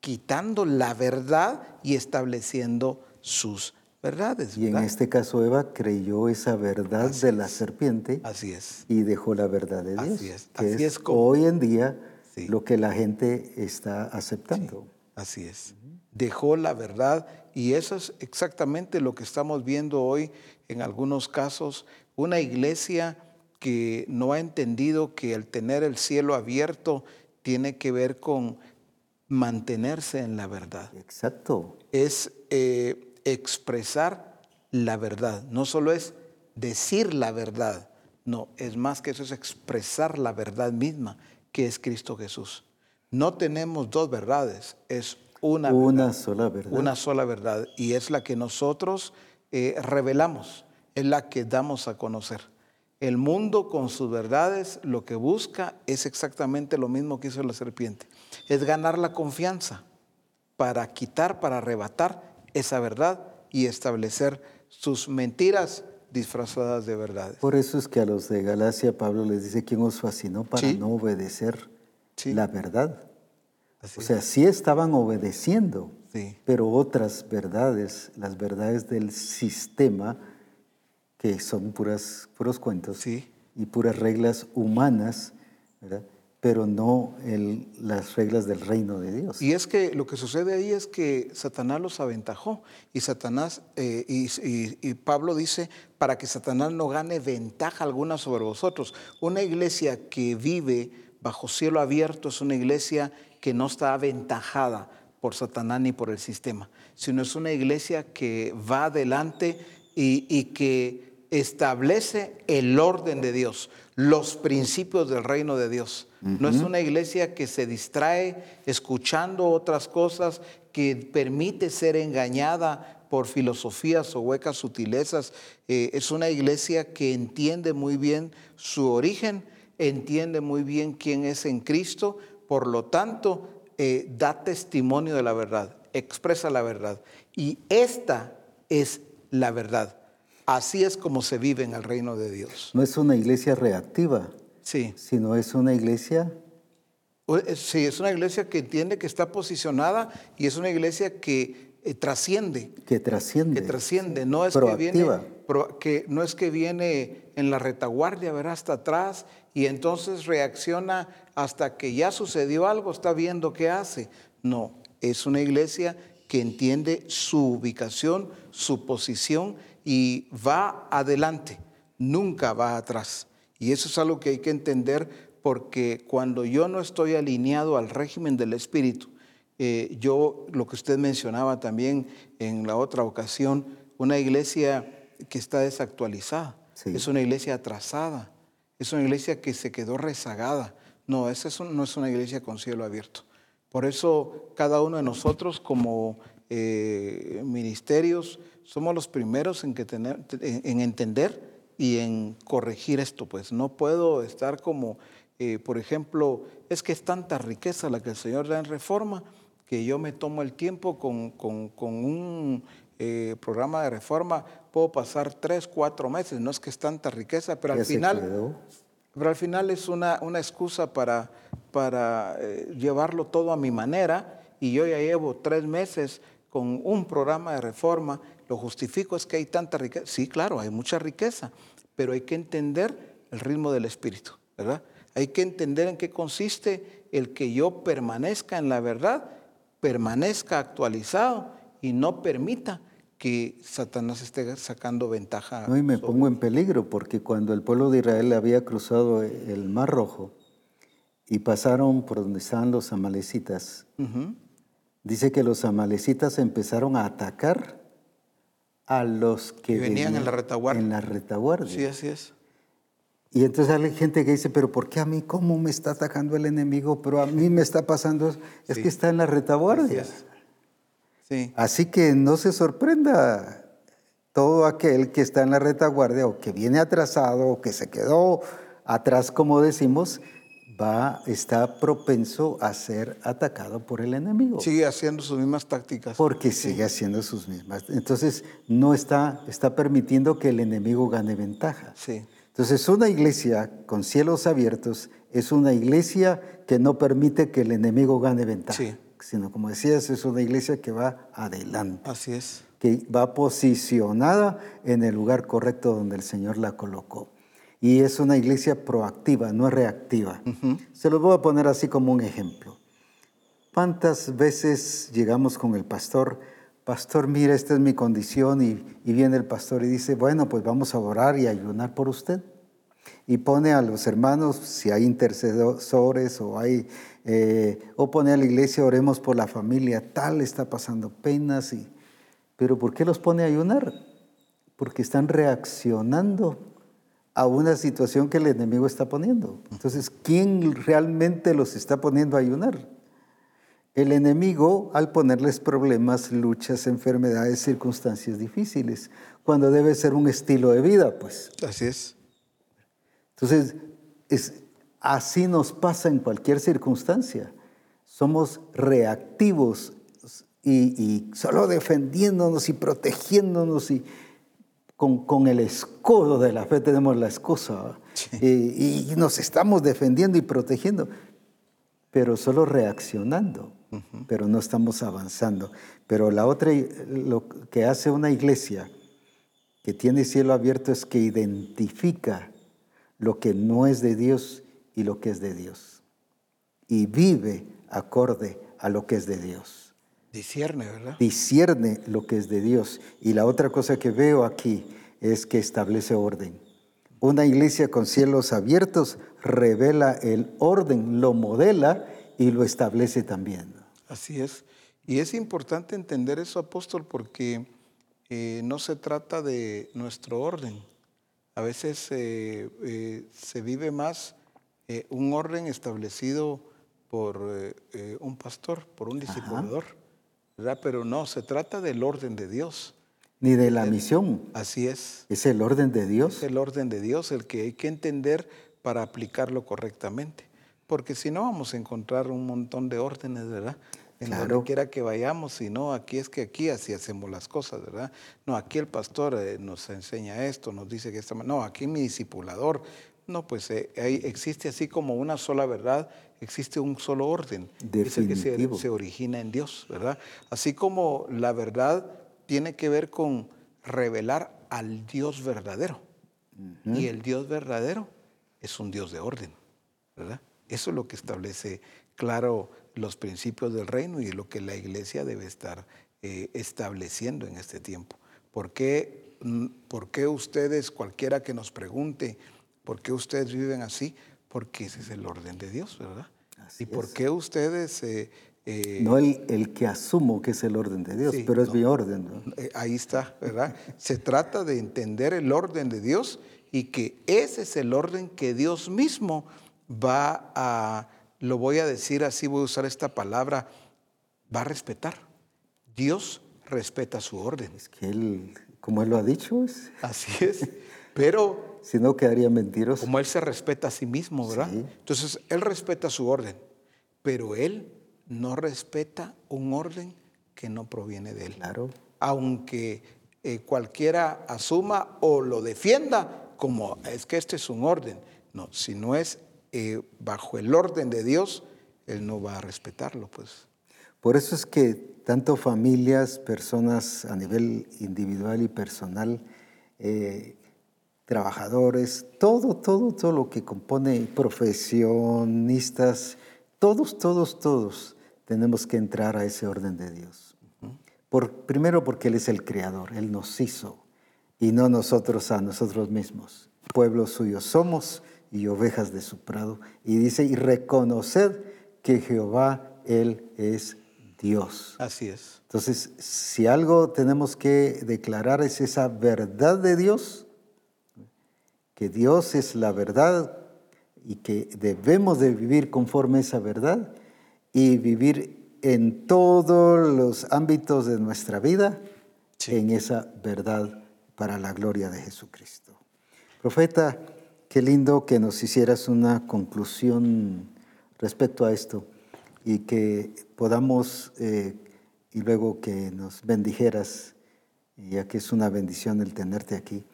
quitando la verdad y estableciendo sus verdades. Y en este caso Eva creyó esa verdad de la serpiente Así es. y dejó la verdad de Dios. Así es, Que así es como- hoy en día Sí. lo que la gente está aceptando. Así es. Dejó la verdad y eso es exactamente lo que estamos viendo hoy en algunos casos. Una iglesia que no ha entendido que el tener el cielo abierto tiene que ver con mantenerse en la verdad. Exacto. Es eh, expresar la verdad. No solo es decir la verdad, no, es más que eso, es expresar la verdad misma, que es Cristo Jesús. No tenemos dos verdades, es una verdad. Una sola verdad. Una sola verdad y es la que nosotros eh, revelamos, es la que damos a conocer. El mundo con sus verdades lo que busca es exactamente lo mismo que hizo la serpiente, es ganar la confianza para quitar, para arrebatar esa verdad y establecer sus mentiras disfrazadas de verdades. Por eso es que a los de Galacia Pablo les dice quién os fascinó para Sí. no obedecer Sí. la verdad. Así O sea, sí estaban obedeciendo, Sí. pero otras verdades, las verdades del sistema, que son puras, puros cuentos y puras reglas humanas, ¿verdad? Pero no las reglas del reino de Dios. Y es que lo que sucede ahí es que Satanás los aventajó y Satanás, eh, y, Pablo dice, para que Satanás no gane ventaja alguna sobre vosotros. Una iglesia que vive bajo cielo abierto es una iglesia que no está aventajada por Satanás ni por el sistema, sino es una iglesia que va adelante y que establece el orden de Dios, los principios del reino de Dios. No es una iglesia que se distrae escuchando otras cosas, que permite ser engañada por filosofías o huecas sutilezas. Eh, es una iglesia que entiende muy bien su origen, entiende muy bien quién es en Cristo, por lo tanto, eh, da testimonio de la verdad, expresa la verdad. Y esta es la verdad. Así es como se vive en el reino de Dios. No es una iglesia reactiva, Sí. sino es una iglesia es- Sí, es una iglesia que entiende que está posicionada y es una iglesia que eh, trasciende, que trasciende. que trasciende. No es que viene, pro- que no es que viene en la retaguardia, verá hasta atrás y entonces reacciona hasta que ya sucedió algo, está viendo qué hace. No, es una iglesia que entiende su ubicación, su posición y va adelante, nunca va atrás. Y eso es algo que hay que entender porque cuando yo no estoy alineado al régimen del Espíritu, eh, yo, lo que usted mencionaba también en la otra ocasión, una iglesia que está desactualizada, Sí. es una iglesia atrasada, es una iglesia que se quedó rezagada. No, esa es un- no es una iglesia con cielo abierto. Por eso cada uno de nosotros como eh, ministerios somos los primeros en, que tener, en, en entender y en corregir esto. Pues no puedo estar como, eh, por ejemplo, es que es tanta riqueza la que el Señor da en reforma que yo me tomo el tiempo con, con- con un eh, programa de reforma, puedo pasar tres, cuatro meses, no es que es tanta riqueza, pero al final... Pero al final es una, una excusa para, para eh, llevarlo todo a mi manera y yo ya llevo tres meses con un programa de reforma. Lo justifico es que hay tanta riqueza. Sí, claro, hay mucha riqueza, pero hay que entender el ritmo del espíritu, ¿verdad? Hay que entender en qué consiste el que yo permanezca en la verdad, permanezca actualizado y no permita que Satanás esté sacando ventaja. No, y me pongo en peligro porque cuando el pueblo de Israel había cruzado el Mar Rojo y pasaron por donde estaban los amalecitas, dice que los amalecitas empezaron a atacar a los que venían en la retaguardia. En la retaguardia. Sí, así es. Y entonces hay gente que dice, pero ¿por qué a mí? ¿Cómo me está atacando el enemigo? Pero a mí me está pasando. Es Sí. que está en la retaguardia. Así. Sí, Así que no se sorprenda todo aquel que está en la retaguardia o que viene atrasado o que se quedó atrás, como decimos, va, está propenso a ser atacado por el enemigo. sigue haciendo sus mismas tácticas. Porque sigue haciendo sus mismas. Entonces, no está, está permitiendo que el enemigo gane ventaja. Sí, Entonces, una iglesia con cielos abiertos es una iglesia que no permite que el enemigo gane ventaja, Sí. sino, como decías, es una iglesia que va adelante, así es. que va posicionada en el lugar correcto donde el Señor la colocó. Y es una iglesia proactiva, no reactiva. Se los voy a poner así como un ejemplo. ¿Cuántas veces llegamos con el pastor? Pastor, mira, esta es mi condición y, y viene el pastor y dice, bueno, pues vamos a orar y ayunar por usted. Y pone a los hermanos, si hay intercesores o hay, eh, o pone a la iglesia, oremos por la familia, tal está pasando penas. Y, pero ¿por qué los pone a ayunar? Porque están reaccionando a una situación que el enemigo está poniendo. Entonces, ¿quién realmente los está poniendo a ayunar? El enemigo al ponerles problemas, luchas, enfermedades, circunstancias difíciles, cuando debe ser un estilo de vida, pues. Así es. Entonces, es, así nos pasa en cualquier circunstancia. Somos reactivos y, y solo defendiéndonos y protegiéndonos y con, con el escudo de la fe tenemos la excusa. Y, y nos estamos defendiendo y protegiendo, pero solo reaccionando, pero no estamos avanzando. Pero la otra, lo que hace una iglesia que tiene cielo abierto es que identifica lo que no es de Dios y lo que es de Dios. Y vive acorde a lo que es de Dios. Discierne, ¿verdad? Discierne lo que es de Dios. Y la otra cosa que veo aquí es que establece orden. Una iglesia con cielos abiertos revela el orden, lo modela y lo establece también. Así es. Y es importante entender eso, apóstol, porque eh, no se trata de nuestro orden. A veces eh, eh, se vive más un orden establecido por un pastor, por un discipulador, ¿verdad? Pero no, se trata del orden de Dios. Ni de la misión. Así es. Es el orden de Dios. Es el orden de Dios el que hay que entender para aplicarlo correctamente. Porque si no, vamos a encontrar un montón de órdenes, ¿verdad? en Claro. donde quiera que vayamos, y no, aquí es que aquí así hacemos las cosas, ¿verdad? No, aquí el pastor eh, nos enseña esto, nos dice que esta no, aquí mi discipulador, no, pues eh, existe así como una sola verdad, existe un solo orden, es el que se, Definitivo. se origina en Dios, ¿verdad? Así como la verdad tiene que ver con revelar al Dios verdadero, y el Dios verdadero es un Dios de orden, ¿verdad? Eso es lo que establece claro los principios del reino y lo que la iglesia debe estar eh, estableciendo en este tiempo. ¿Por qué, mm, ¿Por qué ustedes, cualquiera que nos pregunte, por qué ustedes viven así? Porque ese es el orden de Dios, ¿verdad? Así ¿Y por qué ustedes... eh, eh, No el, el que asumo que es el orden de Dios, Sí, pero es no. mi orden. ¿no? eh, ahí está, ¿verdad? Se trata de entender el orden de Dios y que ese es el orden que Dios mismo va a, lo voy a decir así, voy a usar esta palabra, va a respetar. Dios respeta su orden. Es que él, como él lo ha dicho, es- Así es. Pero si no quedaría mentiroso. como Él se respeta a sí mismo, ¿verdad? Sí. Entonces, Él respeta su orden, pero Él no respeta un orden que no proviene de Él. Claro. aunque eh, cualquiera asuma o lo defienda como es que este es un orden. No, si no es eh, bajo el orden de Dios, Él no va a respetarlo, pues. Por eso es que tanto familias, personas a nivel individual y personal, eh, trabajadores, todo, todo, todo lo que compone profesionistas, todos, todos, todos tenemos que entrar a ese orden de Dios. Por, primero porque Él es el creador, Él nos hizo y no nosotros a nosotros mismos. Pueblo suyo somos y ovejas de su prado. Y dice, y reconoced que Jehová, Él es Dios. Así es. Entonces, si algo tenemos que declarar es esa verdad de Dios, que Dios es la verdad y que debemos de vivir conforme a esa verdad y vivir en todos los ámbitos de nuestra vida Sí. en esa verdad para la gloria de Jesucristo. Profeta, qué lindo que nos hicieras una conclusión respecto a esto y que podamos, eh, y luego que nos bendijeras, ya que es una bendición el tenerte aquí,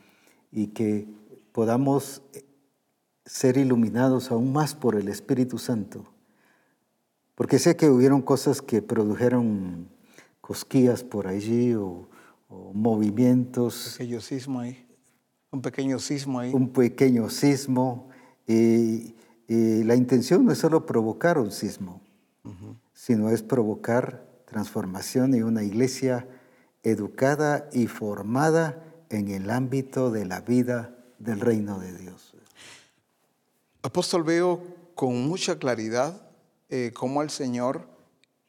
y que podamos eh, ser iluminados aún más por el Espíritu Santo. Porque sé que hubieron cosas que produjeron cosquillas por allí o, o movimientos, Pequeño sismo ahí. Un pequeño sismo ahí. un pequeño sismo. Y, y la intención no es solo provocar un sismo, sino es provocar transformación y una iglesia educada y formada en el ámbito de la vida del reino de Dios. Apóstol, veo con mucha claridad eh, cómo el Señor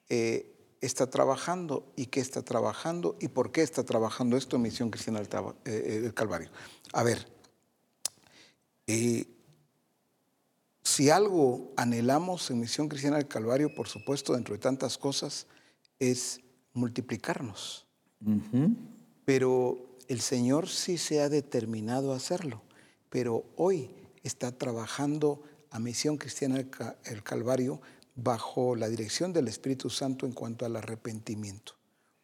eh, está trabajando y qué está trabajando y por qué está trabajando esto en Misión Cristiana del, eh, del Calvario. A ver, si algo anhelamos en Misión Cristiana del Calvario, por supuesto, dentro de tantas cosas, es multiplicarnos. Pero el Señor sí se ha determinado a hacerlo. Pero hoy está trabajando a Misión Cristiana el Calvario bajo la dirección del Espíritu Santo en cuanto al arrepentimiento.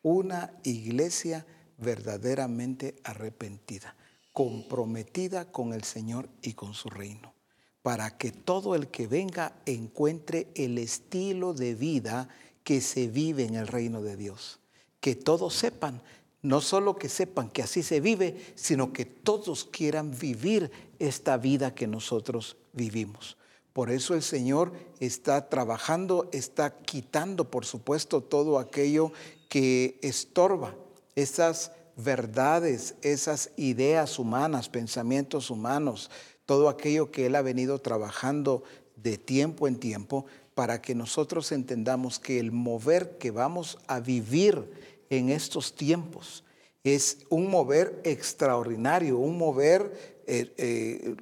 Una iglesia verdaderamente arrepentida, comprometida con el Señor y con su reino, para que todo el que venga encuentre el estilo de vida que se vive en el reino de Dios. Que todos sepan, no solo que sepan que así se vive, sino que todos quieran vivir esta vida que nosotros vivimos. Por eso el Señor está trabajando, está quitando, por supuesto, todo aquello que estorba esas verdades, esas ideas humanas, pensamientos humanos, todo aquello que Él ha venido trabajando de tiempo en tiempo para que nosotros entendamos que el mover que vamos a vivir en estos tiempos es un mover extraordinario, un mover, eh, eh,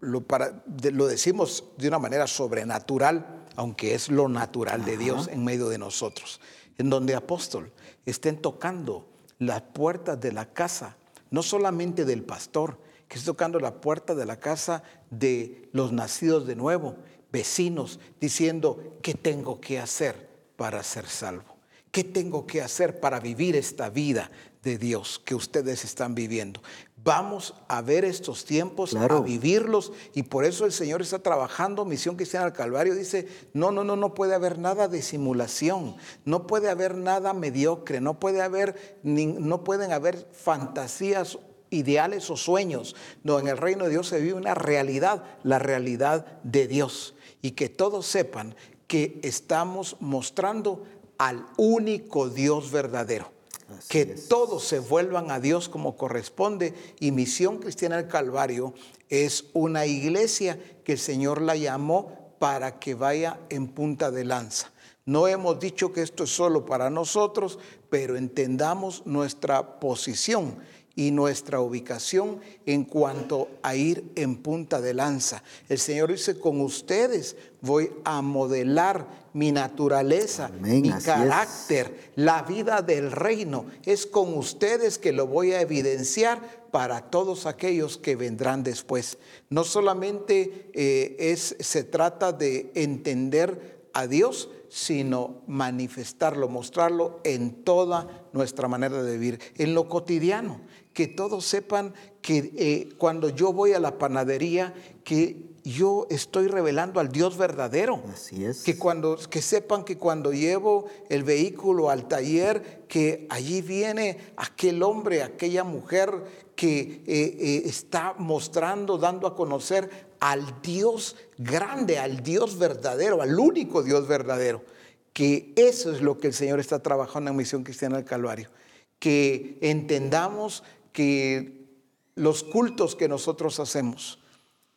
lo, para- de- lo decimos de una manera sobrenatural, aunque es lo natural de Dios en medio de nosotros, en donde apóstol estén tocando las puertas de la casa, no solamente del pastor, que esté tocando la puerta de la casa de los nacidos de nuevo, vecinos, diciendo, ¿qué tengo que hacer para ser salvo? ¿Qué tengo que hacer para vivir esta vida de Dios que ustedes están viviendo? Vamos a ver estos tiempos, a vivirlos, y por eso el Señor está trabajando, Misión Cristiana al Calvario, dice, no, no, no, no puede haber nada de simulación, no puede haber nada mediocre, no puede haber, no pueden haber fantasías ideales o sueños. No, en el reino de Dios se vive una realidad, la realidad de Dios. Y que todos sepan que estamos mostrando al único Dios verdadero. que todos se vuelvan a Dios como corresponde. Y Misión Cristiana del Calvario es una iglesia que el Señor la llamó para que vaya en punta de lanza. No hemos dicho que esto es solo para nosotros, pero entendamos nuestra posición y nuestra ubicación en cuanto a ir en punta de lanza. El Señor dice, con ustedes voy a modelar mi naturaleza, mi carácter, la vida del reino. Es con ustedes que lo voy a evidenciar para todos aquellos que vendrán después. No solamente eh, es, se trata de entender a Dios, sino manifestarlo, mostrarlo en toda nuestra manera de vivir, en lo cotidiano que todos sepan que eh, cuando yo voy a la panadería, que yo estoy revelando al Dios verdadero. Así es. Que, cuando, que sepan que cuando llevo el vehículo al taller, que allí viene aquel hombre, aquella mujer que eh, eh, está mostrando, dando a conocer al Dios grande, al Dios verdadero, al único Dios verdadero. Que eso es lo que el Señor está trabajando en Misión Cristiana del Calvario. Que entendamos que los cultos que nosotros hacemos,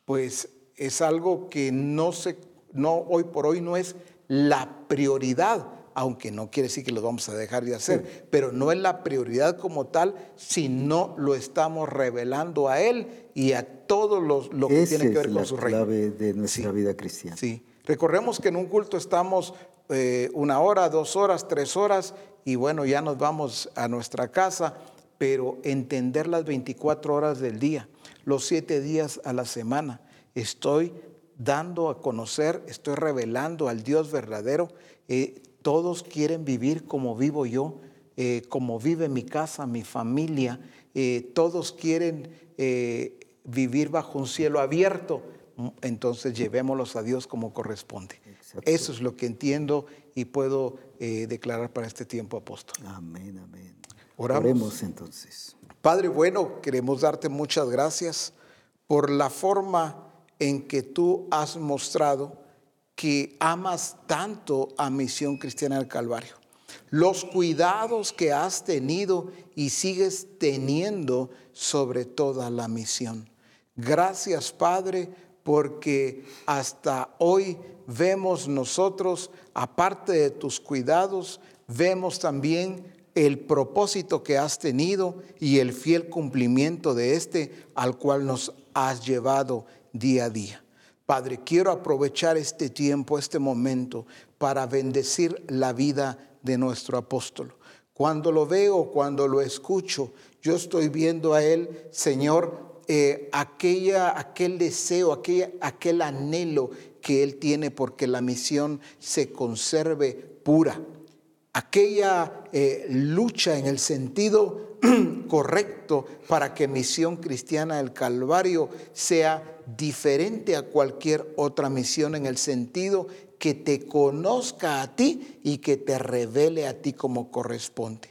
pues es algo que no se, no hoy por hoy no es la prioridad, aunque no quiere decir que los vamos a dejar de hacer, pero no es la prioridad como tal, si no lo estamos revelando a Él y a todos los, lo que tiene que ver con su reino. clave de nuestra vida cristiana. Sí, recordemos que en un culto estamos eh, una hora, dos horas, tres horas, y bueno, ya nos vamos a nuestra casa pero entender las 24 horas del día, los siete días a la semana. Estoy dando a conocer, estoy revelando al Dios verdadero. Eh, todos quieren vivir como vivo yo, eh, como vive mi casa, mi familia. Eh, todos quieren vivir bajo un cielo abierto. Entonces llevémoslos a Dios como corresponde. Eso es lo que entiendo y puedo declarar para este tiempo, apóstol. Amén, amén. Oramos. entonces. Padre bueno, queremos darte muchas gracias por la forma en que tú has mostrado que amas tanto a Misión Cristiana del Calvario. Los cuidados que has tenido y sigues teniendo sobre toda la misión. Gracias, Padre, porque hasta hoy vemos nosotros, aparte de tus cuidados, vemos también el propósito que has tenido y el fiel cumplimiento de este al cual nos has llevado día a día. Padre, quiero aprovechar este tiempo, este momento, para bendecir la vida de nuestro apóstol. Cuando lo veo, cuando lo escucho, yo estoy viendo a él, Señor, eh, aquella, aquel deseo, aquella, aquel anhelo que él tiene porque la misión se conserve pura, aquella eh, lucha en el sentido correcto para que Misión Cristiana del Calvario sea diferente a cualquier otra misión en el sentido que te conozca a ti y que te revele a ti como corresponde.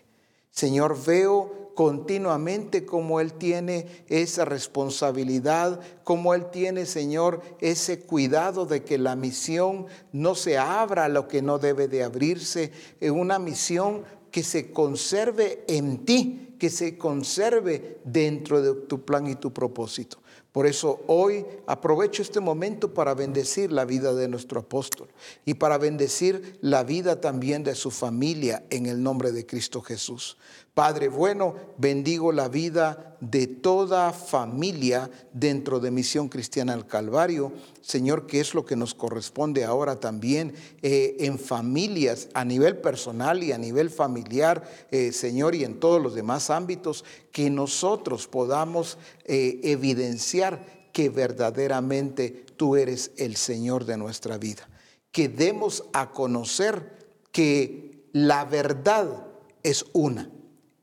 Señor, veo continuamente como Él tiene esa responsabilidad, como Él tiene, Señor, ese cuidado de que la misión no se abra a lo que no debe de abrirse, en una misión que se conserve en ti, que se conserve dentro de tu plan y tu propósito. Por eso hoy aprovecho este momento para bendecir la vida de nuestro apóstol y para bendecir la vida también de su familia en el nombre de Cristo Jesús. Padre bueno, bendigo la vida de toda familia dentro de Misión Cristiana al Calvario. Señor, que es lo que nos corresponde ahora también eh, en familias, a nivel personal y a nivel familiar, eh, Señor, y en todos los demás ámbitos, que nosotros podamos eh, evidenciar que verdaderamente tú eres el Señor de nuestra vida. Que demos a conocer que la verdad es una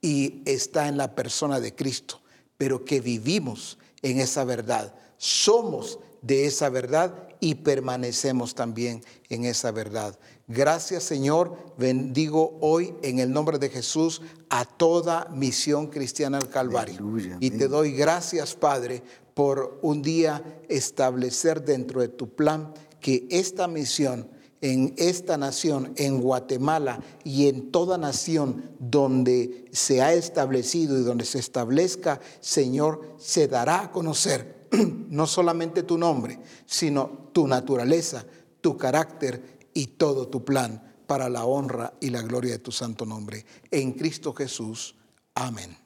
y está en la persona de Cristo, pero que vivimos en esa verdad. Somos de esa verdad y permanecemos también en esa verdad. Gracias Señor, bendigo hoy en el nombre de Jesús a toda misión cristiana al Calvario. y te doy gracias Padre por un día establecer dentro de tu plan que esta misión en esta nación, en Guatemala y en toda nación donde se ha establecido y donde se establezca, Señor, se dará a conocer no solamente tu nombre, sino tu naturaleza, tu carácter y todo tu plan para la honra y la gloria de tu santo nombre. En Cristo Jesús. Amén.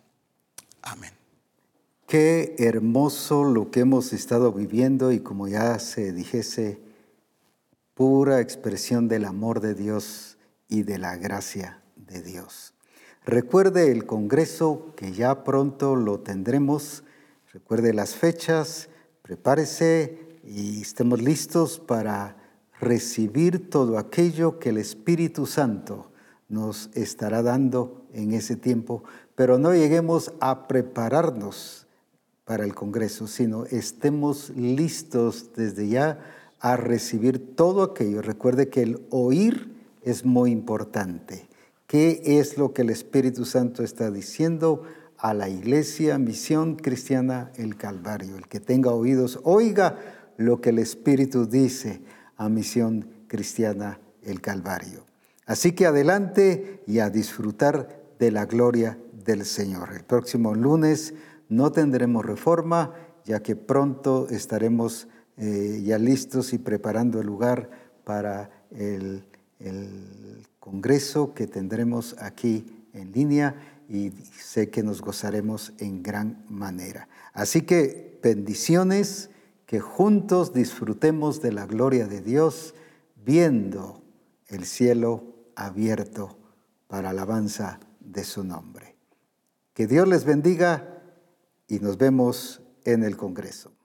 Amén. Qué hermoso lo que hemos estado viviendo y como ya se dijese, pura expresión del amor de Dios y de la gracia de Dios. Recuerde el Congreso que ya pronto lo tendremos, recuerde las fechas, prepárese y estemos listos para recibir todo aquello que el Espíritu Santo nos estará dando en ese tiempo, pero no lleguemos a prepararnos para el Congreso, sino estemos listos desde ya a recibir todo aquello. Recuerde que el oír es muy importante. ¿Qué es lo que el Espíritu Santo está diciendo a la iglesia, misión cristiana, el Calvario? El que tenga oídos, oiga lo que el Espíritu dice a misión cristiana, el Calvario. Así que adelante y a disfrutar de la gloria del Señor. El próximo lunes no tendremos reforma, ya que pronto estaremos eh, ya listos y preparando el lugar para el, el congreso que tendremos aquí en línea y sé que nos gozaremos en gran manera. Así que bendiciones, que juntos disfrutemos de la gloria de Dios viendo el cielo abierto para alabanza de su nombre. Que Dios les bendiga y nos vemos en el Congreso.